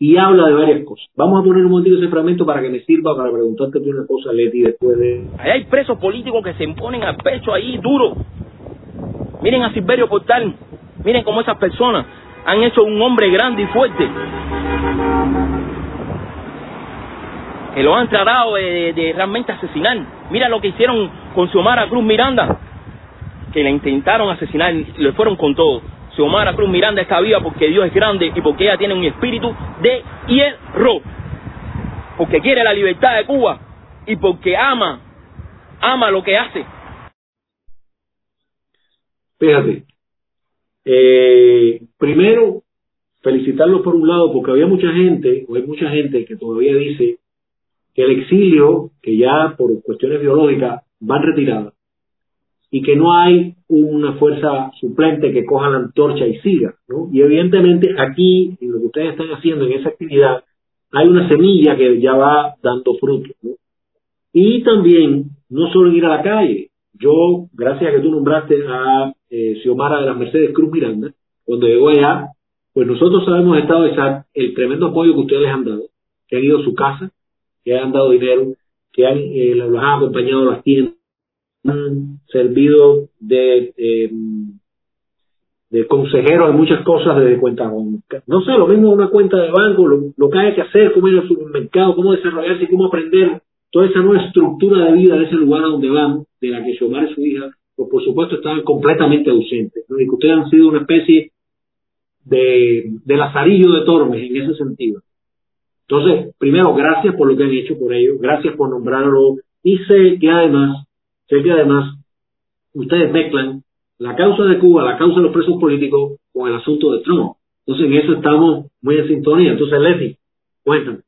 y habla de varias cosas. Vamos a poner un momentito ese fragmento para que me sirva para preguntarte una cosa, Leti, después de... hay presos políticos que se imponen al pecho ahí duro. Miren a Silverio Portal, miren cómo esas personas han hecho un hombre grande y fuerte. Que lo han tratado de, realmente asesinar. Mira lo que hicieron con Xiomara Cruz Miranda, que la intentaron asesinar, le fueron con todo. Xiomara Cruz Miranda está viva porque Dios es grande y porque ella tiene un espíritu de hierro. Porque quiere la libertad de Cuba y porque ama, ama lo que hace. Fíjate, eh, primero, felicitarlos por un lado porque había mucha gente, o hay mucha gente que todavía dice el exilio, que ya por cuestiones biológicas van retiradas, y que no hay una fuerza suplente que coja la antorcha y siga, ¿no? Y evidentemente aquí, en lo que ustedes están haciendo en esa actividad, hay una semilla que ya va dando frutos, ¿no? Y también, no solo ir a la calle, yo, gracias a que tú nombraste a eh, Xiomara de las Mercedes Cruz Miranda, cuando llegó allá, pues nosotros sabemos estado el tremendo apoyo que ustedes han dado, que han ido a su casa, que han dado dinero, que han, eh, los han acompañado a las tiendas, han servido de, eh, de muchas cosas desde cuenta no sé, lo mismo una cuenta de banco, lo, que hay que hacer, cómo ir al supermercado, cómo desarrollarse cómo aprender toda esa nueva estructura de vida de ese lugar a donde vamos, de la que Xiomara y su hija, pues por supuesto estaban completamente ausentes, y que ustedes han sido una especie de, de lazarillo de Tormes en ese sentido. Entonces, primero, gracias por lo que han hecho por ellos, gracias por nombrarlo, y sé que además, sé que además ustedes mezclan la causa de Cuba, la causa de los presos políticos con el asunto de Trump. Entonces, en eso estamos muy en sintonía. Entonces, Leslie, cuéntame.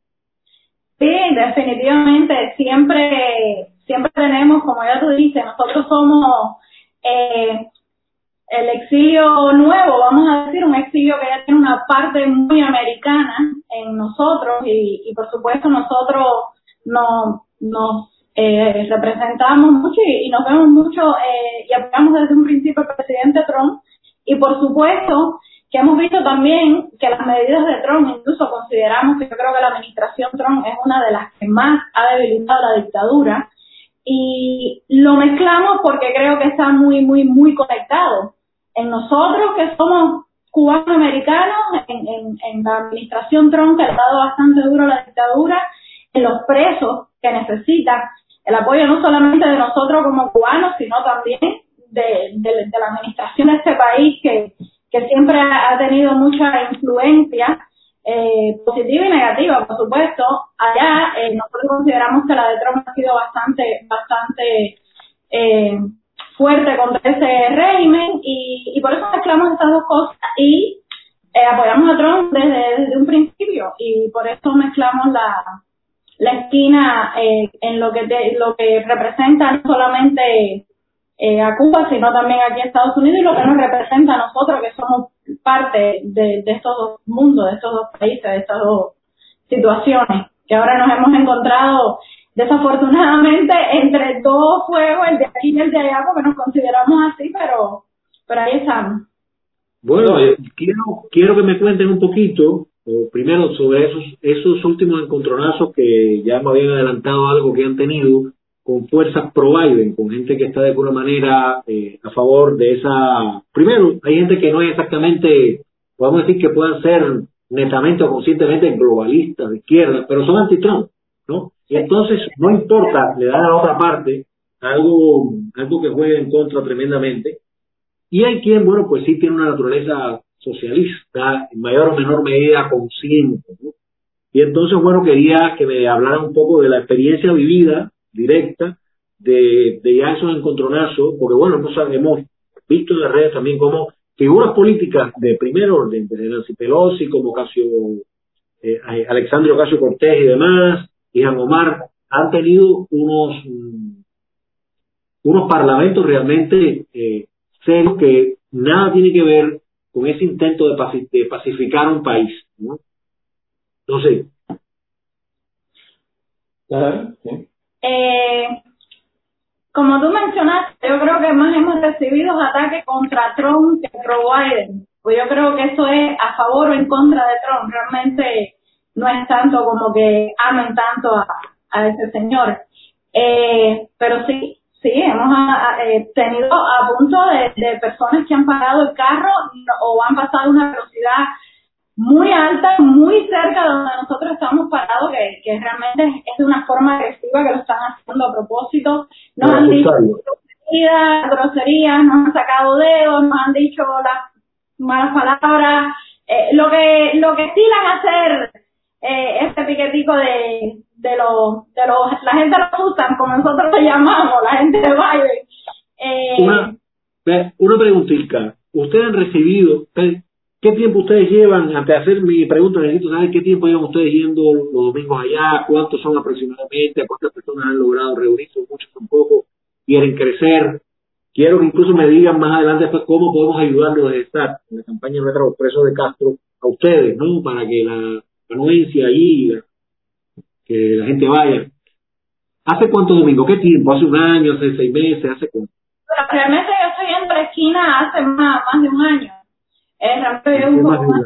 Sí, definitivamente, siempre, siempre tenemos, como ya tú dices, nosotros somos eh, el exilio nuevo, vamos a decir, un exilio que ya tiene una parte muy americana en nosotros y, y por supuesto nosotros nos, nos eh, representamos mucho y, nos vemos mucho eh, y apoyamos desde un principio al presidente Trump y por supuesto que hemos visto también que las medidas de Trump, incluso consideramos que yo creo que la administración Trump es una de las que más ha debilitado la dictadura y lo mezclamos porque creo que está muy, muy, muy conectado. En nosotros que somos cubanoamericanos, en, en, la administración Trump que ha dado bastante duro la dictadura, en los presos que necesitan el apoyo no solamente de nosotros como cubanos, sino también de, de la administración de este país que que siempre ha tenido mucha influencia eh, positiva y negativa, por supuesto. Allá eh, nosotros consideramos que la de Trump ha sido bastante, bastante eh, fuerte contra ese régimen y, y por eso mezclamos estas dos cosas y eh, apoyamos a Trump desde, desde un principio y por eso mezclamos la, la esquina eh, en lo que te, lo que representa no solamente eh, a Cuba, sino también aquí en Estados Unidos y lo que nos representa a nosotros que somos parte de, estos dos mundos, de estos dos países, de estas dos situaciones, que ahora nos hemos encontrado desafortunadamente entre dos fuegos, el de aquí y el de allá, porque nos consideramos así, pero, pero ahí estamos. Bueno, eh, quiero, quiero que me cuenten un poquito, primero sobre esos, esos últimos encontronazos que ya me habían adelantado algo que han tenido, con fuerzas pro Biden, con gente que está de alguna manera eh, a favor de esa. Primero, hay gente que no es exactamente, podemos decir que puedan ser netamente o conscientemente globalistas, de izquierda, pero son anti-Trump, ¿no? Entonces, no importa, le dan a otra parte algo, algo que juegue en contra tremendamente. Y hay quien, bueno, pues sí tiene una naturaleza socialista, en mayor o menor medida consciente, ¿no? Y entonces, bueno, quería que me hablaran un poco de la experiencia vivida directa de, de ya esos encontronazos, porque bueno, hemos, hemos visto en las redes también como figuras políticas de primer orden, de Nancy Pelosi, como Casio, eh, Ocasio Cortés y demás, y Omar, han tenido unos, mm, unos parlamentos realmente eh, serios que nada tiene que ver con ese intento de, de pacificar un país. ¿no? Entonces, eh, como tú mencionaste, yo creo que más hemos recibido ataques contra Trump que pro Biden. Pues yo creo que eso es a favor o en contra de Trump. Realmente no es tanto como que amen tanto a, a ese señor. Eh, pero sí, sí, hemos eh, tenido a punto de, de personas que han parado el carro o han pasado una velocidad muy alta, muy cerca de donde nosotros estamos parados, que, que realmente es de una forma agresiva que lo están haciendo a propósito. Nos han dicho groserías, groserías, nos han sacado dedos, nos han dicho las malas palabras. Eh, lo que lo que estilan hacer eh, este piquetico de, de los, de los, la gente lo usan como nosotros lo llamamos, la gente de Biden. Eh, una, una preguntita. ¿Ustedes han recibido, ¿Qué tiempo ustedes llevan? Antes de hacer mi pregunta, necesito saber qué tiempo llevan ustedes yendo los domingos allá, cuántos son aproximadamente, cuántas personas han logrado reunirse, muchos tampoco, quieren crecer. Quiero que incluso me digan más adelante después cómo podemos ayudarlos desde estar en la campaña nuestra los presos de Castro a ustedes, ¿no? Para que la anuencia allí, que la gente vaya. ¿Hace cuántos domingos? ¿Qué tiempo? ¿Hace un año? ¿Hace seis meses? ¿Hace cuánto? Bueno, realmente yo estoy en la esquina hace más, más de un año. Eh, realmente un poco más,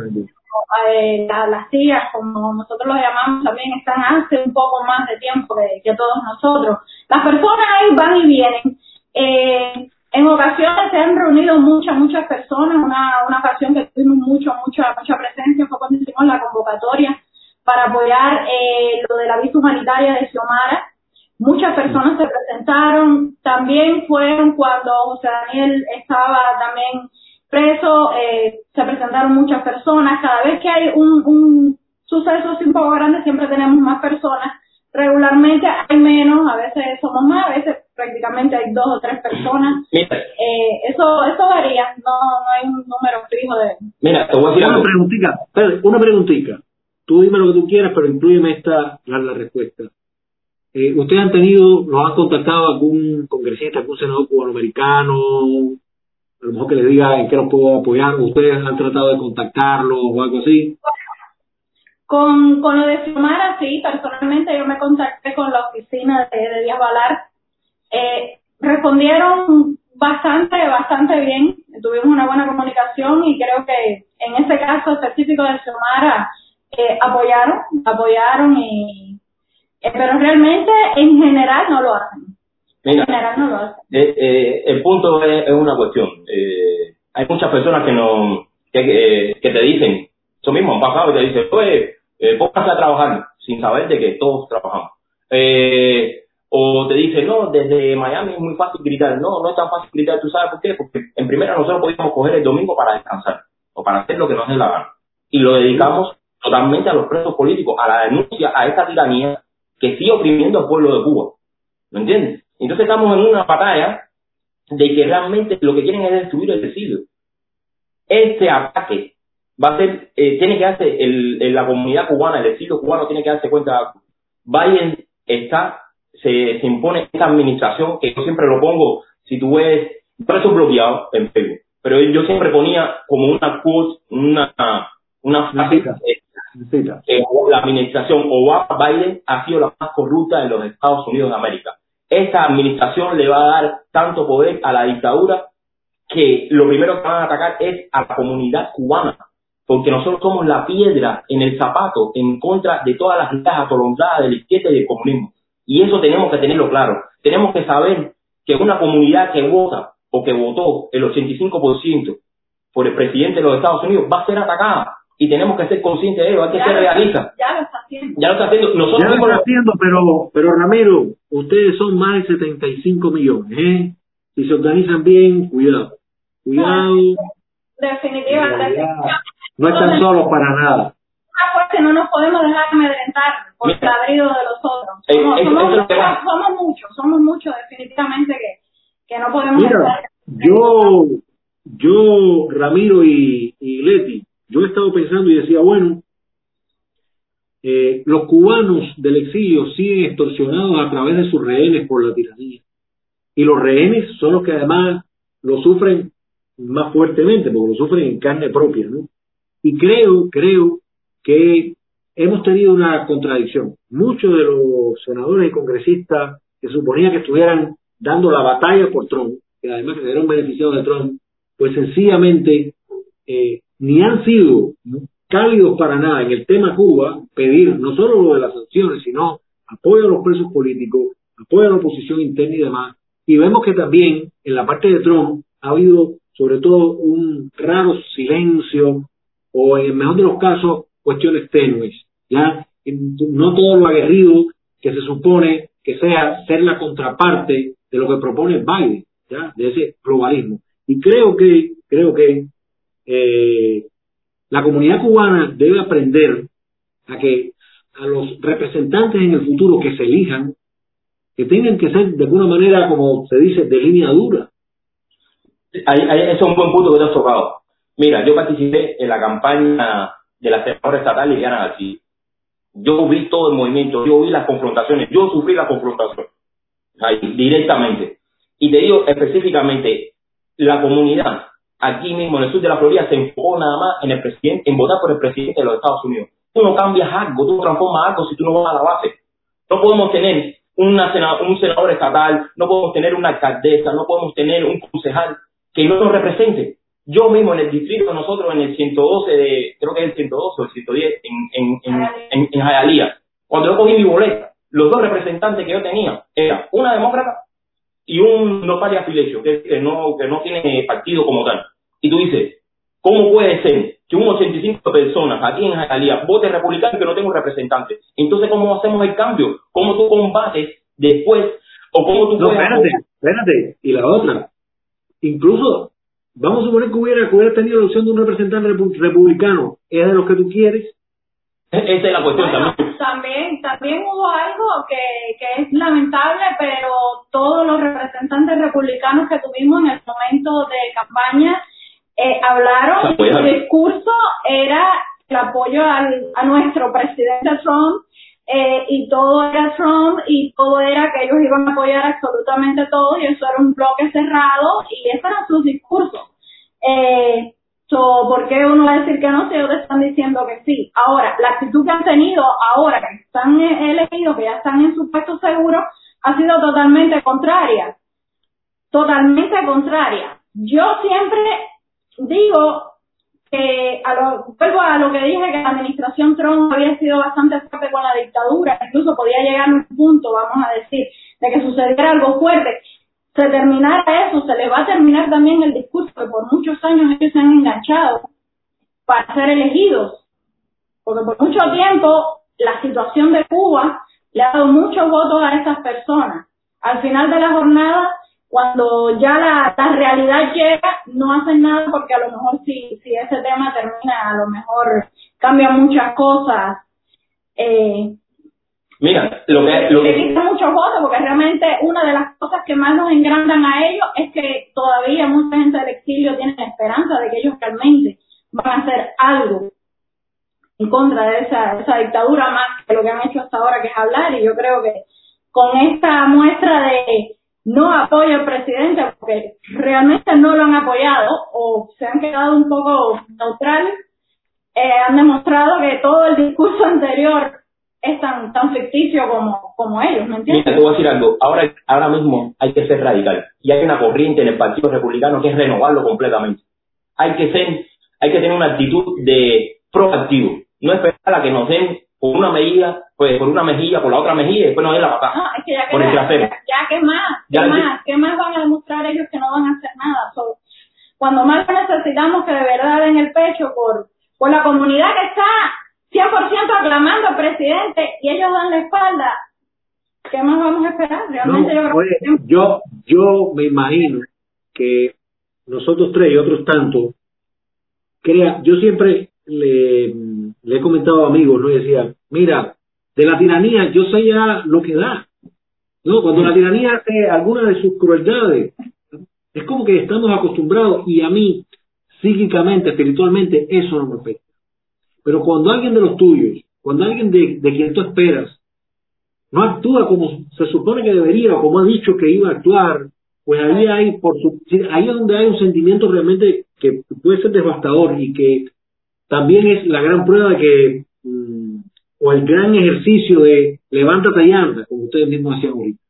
eh, la, las tías, como nosotros los llamamos, también están hace un poco más de tiempo que, que todos nosotros. Las personas ahí van y vienen. Eh, en ocasiones se han reunido muchas, muchas personas. Una, una ocasión que tuvimos mucho, mucha, mucha presencia fue cuando hicimos la convocatoria para apoyar eh, lo de la visa humanitaria de Xiomara. Muchas personas se presentaron. También fueron cuando José Daniel estaba también preso, eh, se presentaron muchas personas. Cada vez que hay un, un suceso así un poco grande, siempre tenemos más personas. Regularmente hay menos, a veces somos más, a veces prácticamente hay dos o tres personas. Eh, eso eso varía, no, no hay un número fijo de... Mira, te voy a decir Una preguntita, una preguntita. Tú dime lo que tú quieras, pero incluyeme esta, la, la respuesta. Eh, ¿Ustedes han tenido, los han contactado algún congresista, algún senador cubanoamericano? A lo mejor que les diga en qué los puedo apoyar. ¿Ustedes han tratado de contactarlos o algo así? Con, con lo de Xiomara, sí, personalmente yo me contacté con la oficina de, de Díaz Valar. Eh, respondieron bastante, bastante bien. Tuvimos una buena comunicación y creo que en este caso específico de Xiomara eh, apoyaron, apoyaron y eh, pero realmente en general no lo hacen. Mira, En general no lo hacen. eh, eh, el punto es, es una cuestión. Eh, hay muchas personas que no que, que, que te dicen, eso mismo han pasado y te dicen, eh, póngase a trabajar sin saber de que todos trabajamos. Eh, o te dicen, no, desde Miami es muy fácil gritar. No, no es tan fácil gritar. ¿Tú sabes por qué? Porque en primera nosotros podíamos coger el domingo para descansar o para hacer lo que nos dé la gana. Y lo dedicamos totalmente a los presos políticos, a la denuncia, a esta tiranía que sigue oprimiendo al pueblo de Cuba. ¿Me entiendes? Entonces estamos en una batalla de que realmente lo que quieren es destruir el exilio. Este ataque va a ser, eh, tiene que el, el- la comunidad cubana, el exilio cubano tiene que darse cuenta, Biden está, se, se impone esta administración, que yo siempre lo pongo, si tú ves, por eso bloqueado en Facebook, pero yo siempre ponía como una quote, una, una frase, eh, la administración Obama-Biden ha sido la más corrupta de los Estados Unidos de América. Esta administración le va a dar tanto poder a la dictadura que lo primero que van a atacar es a la comunidad cubana, porque nosotros somos la piedra en el zapato en contra de todas las ideas atolondradas de la izquierda y del comunismo. Y eso tenemos que tenerlo claro. Tenemos que saber que una comunidad que vota o que votó el 85% por el presidente de los Estados Unidos va a ser atacada. Y tenemos que ser conscientes de ello, hay que Ya ser lo- realistas. Ya lo está haciendo. Ya lo está haciendo. Nosotros Ya lo está haciendo, pero, pero Ramiro, ustedes son más de 75 millones, ¿eh? Si se organizan bien, cuidado. Cuidado. Definitivamente. No están solos para nada. Que no nos podemos dejar amedrentar por el ladrido de los otros. Eh, Somos, somos somos muchos, somos muchos definitivamente que, que no podemos Mira, estar. yo, yo, Ramiro y, y Leti, yo he estado pensando y decía, bueno, eh, los cubanos del exilio siguen extorsionados a través de sus rehenes por la tiranía. Y los rehenes son los que además lo sufren más fuertemente, porque lo sufren en carne propia, ¿no? Y creo, creo que hemos tenido una contradicción. Muchos de los senadores y congresistas que suponía que estuvieran dando la batalla por Trump, que además se dieron beneficiados de Trump, pues sencillamente eh, ni han sido cálidos para nada en el tema Cuba, pedir no solo lo de las sanciones, sino apoyo a los presos políticos, apoyo a la oposición interna y demás. Y vemos que también en la parte de Trump ha habido sobre todo un raro silencio o en el mejor de los casos cuestiones tenues. Ya no todo lo aguerrido que se supone que sea ser la contraparte de lo que propone Biden, ya de ese globalismo. Y creo que creo que eh, la comunidad cubana debe aprender a que a los representantes en el futuro que se elijan que tengan que ser de alguna manera, como se dice, de línea dura. Ahí- ahí- ese es un buen punto que te has tocado. Mira, yo participé en la campaña de la senadora estatal Liliana García. Yo vi todo el movimiento, yo vi las confrontaciones, yo sufrí la confrontación ahí, directamente. Y te digo específicamente, la comunidad aquí mismo en el sur de la Florida se enfocó nada más en el presidente, en votar por el presidente de los Estados Unidos. Tú no cambias algo, tú no transformas algo si tú no vas a la base. No podemos tener una un senador estatal, no podemos tener una alcaldesa, no podemos tener un concejal que no nos represente. Yo mismo en el distrito nosotros, en el 112, de, creo que es el 112 o el 110, en, en, en, en, cuando yo cogí mi boleta, los dos representantes que yo tenía era una demócrata y un no paria que, que, no, que no tiene partido como tal. Y tú dices, ¿cómo puede ser que un 85 personas aquí en Jalía voten republicano y que no tenga un representante? Entonces, ¿cómo hacemos el cambio? ¿Cómo tú combates después? ¿O cómo tú no, espérate, espérate. Y la otra, incluso, vamos a suponer que hubiera, que hubiera tenido la opción de un representante republicano, ¿es de lo que tú quieres? Esa es la cuestión también. también. También hubo algo que, que es lamentable, pero todos los representantes republicanos que tuvimos en el momento de campaña eh, hablaron, su discurso era el apoyo al, a nuestro presidente Trump eh, y todo era Trump y todo era que ellos iban a apoyar absolutamente todo y eso era un bloque cerrado y ese era su discurso. Eh, so, ¿Por qué uno va a decir que no si ellos están diciendo que sí? Ahora, la actitud que han tenido ahora que están elegidos, que ya están en su puesto seguro, ha sido totalmente contraria. Totalmente contraria. Yo siempre digo que a lo, que dije que la administración Trump había sido bastante fuerte con la dictadura, incluso podía llegar a un punto, vamos a decir, de que sucediera algo fuerte. Se terminara eso, se le va a terminar también el discurso que por muchos años ellos se han enganchado para ser elegidos. Porque por mucho tiempo la situación de Cuba le ha dado muchos votos a esas personas. Al final de la jornada, cuando ya la, la, realidad llega, no hacen nada porque a lo mejor si, si ese tema termina, a lo mejor cambian muchas cosas. Eh, Mira, lo que... Lo que... muchos votos porque realmente una de las cosas que más nos engrandan a ellos es que todavía mucha gente del exilio tiene esperanza de que ellos realmente van a hacer algo en contra de esa, esa dictadura más que lo que han hecho hasta ahora, que es hablar. Y yo creo que con esta muestra de no apoya al presidente porque realmente no lo han apoyado o se han quedado un poco neutrales, eh, han demostrado que todo el discurso anterior es tan, tan ficticio como, como ellos, ¿me entiendes? Mira, te voy a decir algo, ahora, ahora mismo hay que ser radical y hay una corriente en el Partido Republicano que es renovarlo completamente. Hay que ser, hay que tener una actitud de proactivo, no esperar a que nos den por una medida, pues por una mejilla, por la otra mejilla y después nos den la patada. No, es que ya que, Ya, ¿qué más? ¿Qué más? ¿Qué más van a demostrar ellos que no van a hacer nada? cuando más necesitamos que de verdad den el pecho por, por la comunidad que está 100% aclamando al presidente y ellos dan la espalda, ¿qué más vamos a esperar? Realmente yo, creo yo, yo me imagino que nosotros tres y otros tantos, crea, yo siempre le le he comentado a amigos, ¿no? Y decía, mira, de la tiranía yo sé ya lo que da. No, cuando la tiranía hace alguna de sus crueldades, es como que estamos acostumbrados y a mí, psíquicamente, espiritualmente, eso no me afecta. Pero cuando alguien de los tuyos, cuando alguien de, de quien tú esperas, no actúa como se supone que debería o como ha dicho que iba a actuar, pues ahí hay, por su, ahí es donde hay un sentimiento realmente que puede ser devastador y que también es la gran prueba de que, mm, o el gran ejercicio de levántate y anda, como ustedes mismos hacían ahorita.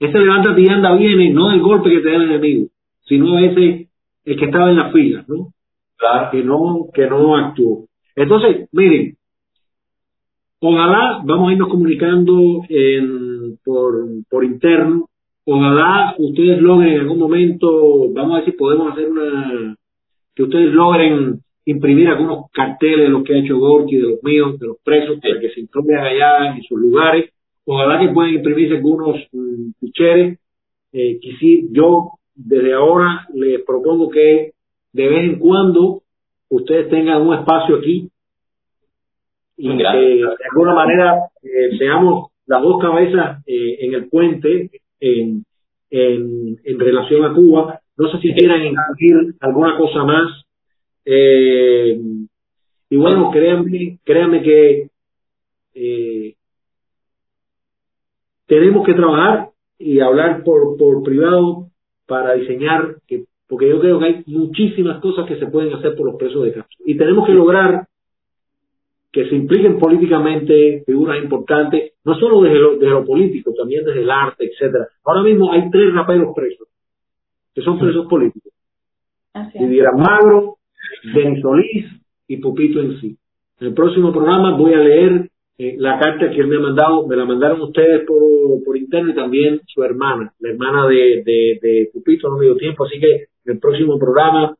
Ese levántate y anda viene no del golpe que te da el enemigo, sino ese, el que estaba en la fila, ¿no? Claro. Que no, que no actuó. Entonces, miren, ojalá vamos a irnos comunicando en, por, por interno, ojalá ustedes logren en algún momento, vamos a ver si podemos hacer una, que ustedes logren imprimir algunos carteles de lo que ha hecho Gorky, de los míos, de los presos, para que se informen allá en sus lugares. Ojalá que puedan imprimirse algunos mm, ficheres. Eh, yo desde ahora les propongo que de vez en cuando ustedes tengan un espacio aquí y que de alguna manera eh, seamos las dos cabezas eh, en el puente en, en, en relación a Cuba. No sé si quieran incluir alguna cosa más Eh, y bueno, créanme, créanme que eh, tenemos que trabajar y hablar por, por privado para diseñar, que, porque yo creo que hay muchísimas cosas que se pueden hacer por los presos de Castro. Y tenemos que lograr que se impliquen políticamente figuras importantes, no solo desde lo, desde lo político, también desde el arte, etcétera. Ahora mismo hay tres raperos presos, que son presos políticos. Didier Magro, Denis Solís y Pupito en sí. En el próximo programa voy a leer eh, la carta que él me ha mandado, me la mandaron ustedes por, por interno y también su hermana, la hermana de, de, de Pupito, no me dio tiempo, así que en el próximo programa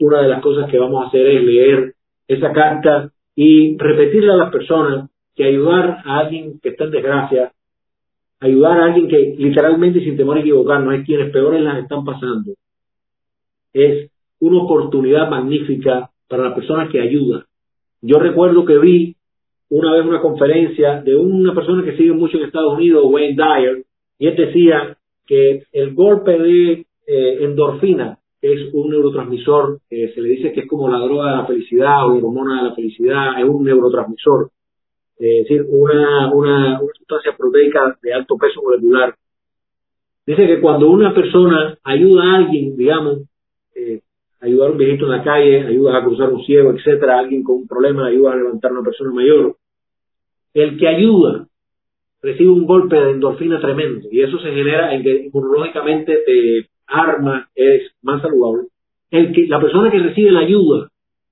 una de las cosas que vamos a hacer es leer esa carta y repetirle a las personas que ayudar a alguien que está en desgracia, ayudar a alguien que literalmente sin temor a equivocarnos es quienes peores las están pasando, es una oportunidad magnífica para la persona que ayuda. Yo recuerdo que vi una vez una conferencia de una persona que sigue mucho en Estados Unidos, Wayne Dyer, y él decía que el golpe de eh, endorfina es un neurotransmisor, eh, se le dice que es como la droga de la felicidad o la hormona de la felicidad, es un neurotransmisor, es decir, una sustancia proteica de alto peso molecular. Dice que cuando una persona ayuda a alguien, digamos, eh, ayudar a un viejito en la calle, ayuda a cruzar un ciego, etcétera, alguien con un problema, ayuda a levantar a una persona mayor, el que ayuda recibe un golpe de endorfina tremendo y eso se genera en que inmunológicamente te arma, es más saludable. El que, la persona que recibe la ayuda,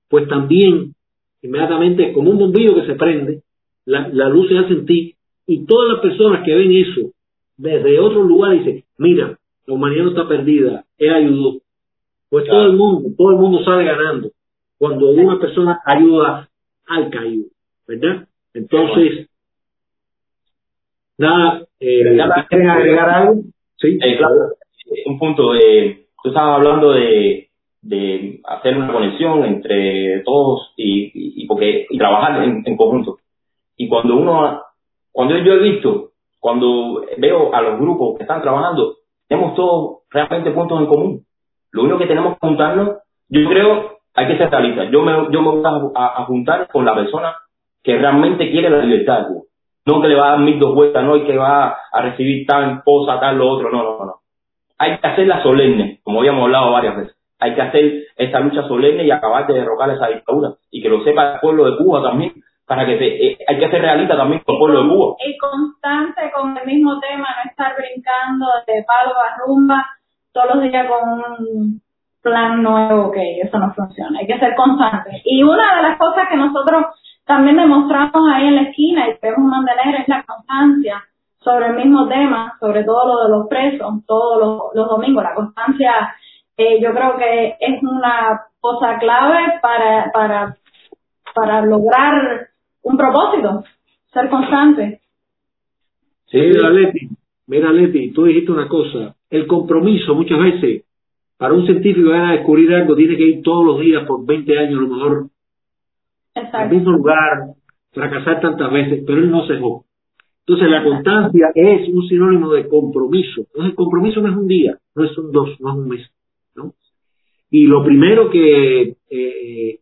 pues también inmediatamente como un bombillo que se prende, la, la luz se hace en ti y todas las personas que ven eso desde otro lugar dicen, mira, la humanidad no está perdida, él ayudó. Pues todo el mundo, todo el mundo sale ganando cuando una persona ayuda al caído, ¿verdad? Entonces, nada, eh, ¿quieren agregar algo? Sí, eh, claro un punto, de tú estabas hablando de, de hacer una conexión entre todos y, y, porque y trabajar en, en, conjunto. Y cuando uno, cuando yo he visto, cuando veo a los grupos que están trabajando, tenemos todos realmente puntos en común. Lo único que tenemos que juntarnos, yo creo, hay que ser realistas. Yo me, yo me voy a, juntar con la persona que realmente quiere la libertad No que le va a dar mil dos vueltas, no, y que va a recibir tal cosa, tal, lo otro, no, no, no hay que hacerla solemne, como habíamos hablado varias veces. Hay que hacer esta lucha solemne y acabar de derrocar esa dictadura. Y que lo sepa el pueblo de Cuba también, para que se, eh, hay que ser realista también con el pueblo de Cuba. Y constante con el mismo tema, no estar brincando de palo a rumba todos los días con un plan nuevo, que eso no funciona. Hay que ser constante. Y una de las cosas que nosotros también demostramos ahí en la esquina y debemos mantener es la constancia sobre el mismo tema, sobre todo lo de los presos, todos los, domingos. La constancia, eh, yo creo que es una cosa clave para, para, para lograr un propósito, ser constante. Sí, mira, Leti, mira, Leti, tú dijiste una cosa. El compromiso, muchas veces, para un científico que va a descubrir algo, tiene que ir todos los días por 20 años, a lo mejor, al mismo lugar, fracasar tantas veces, pero él no se dejó. Entonces la constancia es un sinónimo de compromiso. Entonces el compromiso no es un día, no es un dos, no es un mes. ¿no? Y lo primero que eh,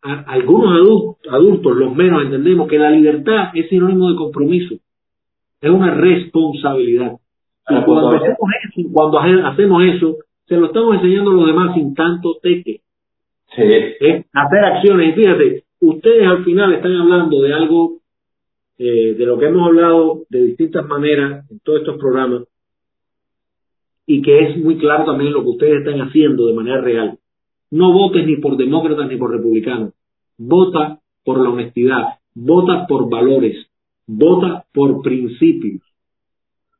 algunos adultos, los menos, entendemos que la libertad es sinónimo de compromiso. Es una responsabilidad. Y cuando hacemos eso, cuando hacemos eso, se lo estamos enseñando a los demás sin tanto teque. Sí. hacer acciones. Y fíjate, ustedes al final están hablando de algo eh, de lo que hemos hablado de distintas maneras en todos estos programas y que es muy claro también lo que ustedes están haciendo de manera real. No votes ni por demócratas ni por republicanos. Vota por la honestidad, vota por valores, vota por principios.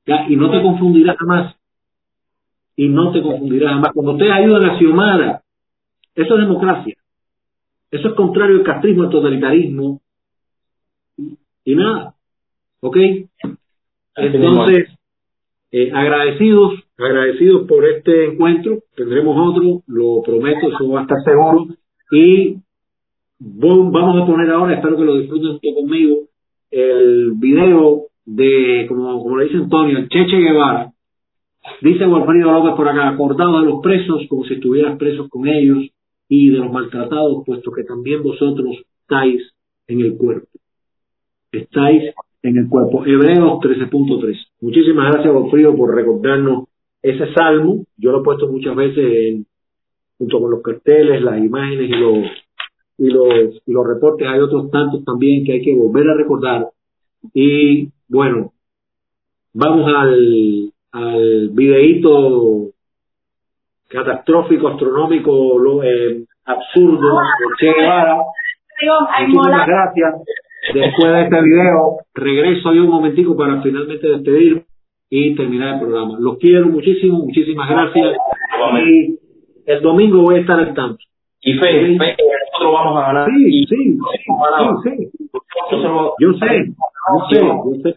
¿Ya? Y no te confundirás jamás. Y no te confundirás jamás. Cuando ustedes ayudan a Xiomara, eso es democracia. Eso es contrario al castrismo, al totalitarismo, y nada. ¿Ok? Entonces, eh, agradecidos, agradecidos por este encuentro. Tendremos otro, lo prometo, eso va a estar seguro. Y vamos a poner ahora, espero que lo disfruten conmigo, el video de, como, como le dice Antonio, Cheche Guevara. Dice Walfrido López por acá, acordado de los presos, como si estuvieras presos con ellos. y de los maltratados, puesto que también vosotros estáis en el cuerpo. Estáis en el cuerpo. Hebreos 13.3. Muchísimas gracias, Godfrío, por recordarnos ese salmo. Yo lo he puesto muchas veces junto con los carteles, las imágenes y los, y los, y los reportes. Hay otros tantos también que hay que volver a recordar. Y bueno, vamos al, al videíto catastrófico, astronómico, lo, eh, absurdo de Che Guevara. Muchísimas gracias. Después de este video, regreso yo un momentico para finalmente despedir y terminar el programa. Los quiero muchísimo, muchísimas gracias. Y el domingo voy a estar al tanto. Y fe, fe, nosotros vamos a ganar. Sí, sí, sí, sí, sí. Yo sé, yo sé, yo sé.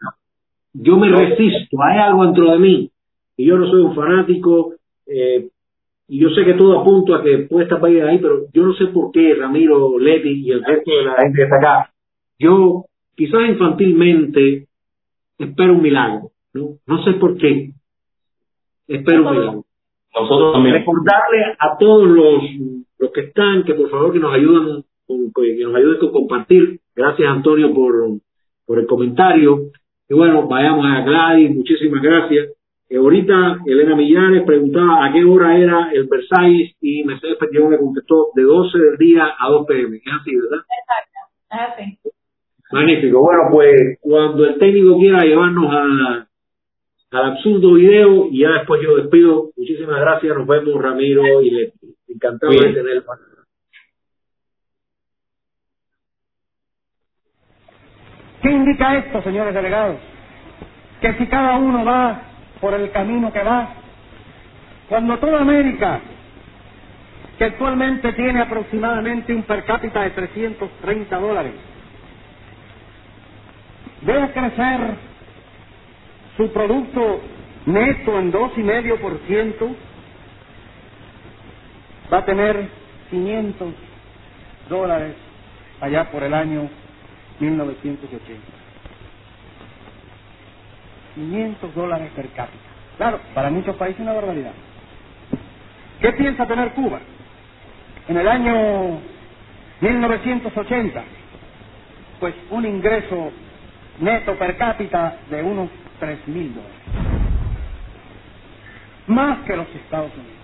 Yo me resisto, hay algo dentro de mí. Y yo no soy un fanático, eh, y yo sé que todo apunta a que puede estar ahí, pero yo no sé por qué Ramiro, Leti y el resto de la gente que está acá. Yo, quizás infantilmente, espero un milagro, ¿no? No sé por qué. Espero un milagro. Nosotros también. Recordarle a todos los, los que están que por favor que nos ayuden con, que nos ayuden con compartir. Gracias Antonio por, por el comentario. Y bueno, vayamos a Gladys, muchísimas gracias. Eh, ahorita Elena Millares preguntaba a qué hora era el Versailles y Mercedes Peñón le contestó de 12 del día a 2 pm. Es así, ¿verdad? Exacto, es así. Magnífico. Bueno, pues cuando el técnico quiera llevarnos a, al absurdo video y ya después yo despido. Muchísimas gracias. Nos vemos, Ramiro y Leti. Encantado Bien. de tener ¿Qué indica esto, señores delegados? Que si cada uno va por el camino que va, cuando toda América, que actualmente tiene aproximadamente un per cápita de 330 dólares, vea crecer su producto neto en 2,5%, va a tener 500 dólares allá por el año 1980. 500 dólares per cápita. Claro, para muchos países una barbaridad. ¿Qué piensa tener Cuba? En el año 1980, pues un ingreso neto per cápita de unos 3 mil dólares. Más que los Estados Unidos.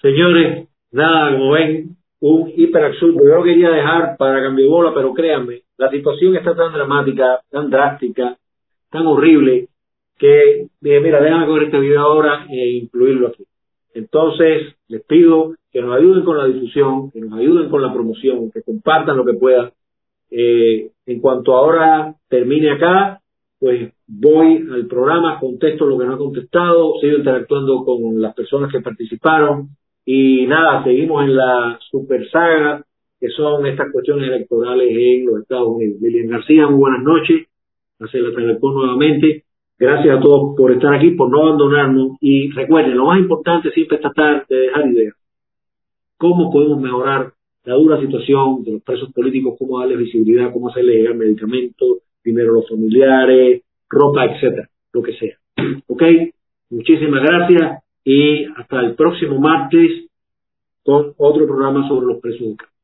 Señores, nada, como ven, un hiperabsurdo. Yo lo quería dejar para cambiar bola, pero créanme, la situación está tan dramática, tan drástica, tan horrible, que dije, mira, déjame coger este video ahora e incluirlo aquí. Entonces, les pido que nos ayuden con la difusión, que nos ayuden con la promoción, que compartan lo que puedan. Eh, en cuanto ahora termine acá, pues voy al programa, contesto lo que no he contestado, sigo interactuando con las personas que participaron y nada, seguimos en la super saga que son estas cuestiones electorales en los Estados Unidos. Lilian García, muy buenas noches, hace la telecom nuevamente. Gracias a todos por estar aquí, por no abandonarnos y recuerden, lo más importante siempre es tratar de dejar ideas. ¿Cómo podemos mejorar la dura situación de los presos políticos? ¿Cómo darles visibilidad? ¿Cómo hacerles llegar medicamentos, dinero a los familiares, ropa, etcétera? Lo que sea. ¿Ok? Muchísimas gracias y hasta el próximo martes con otro programa sobre los presos de.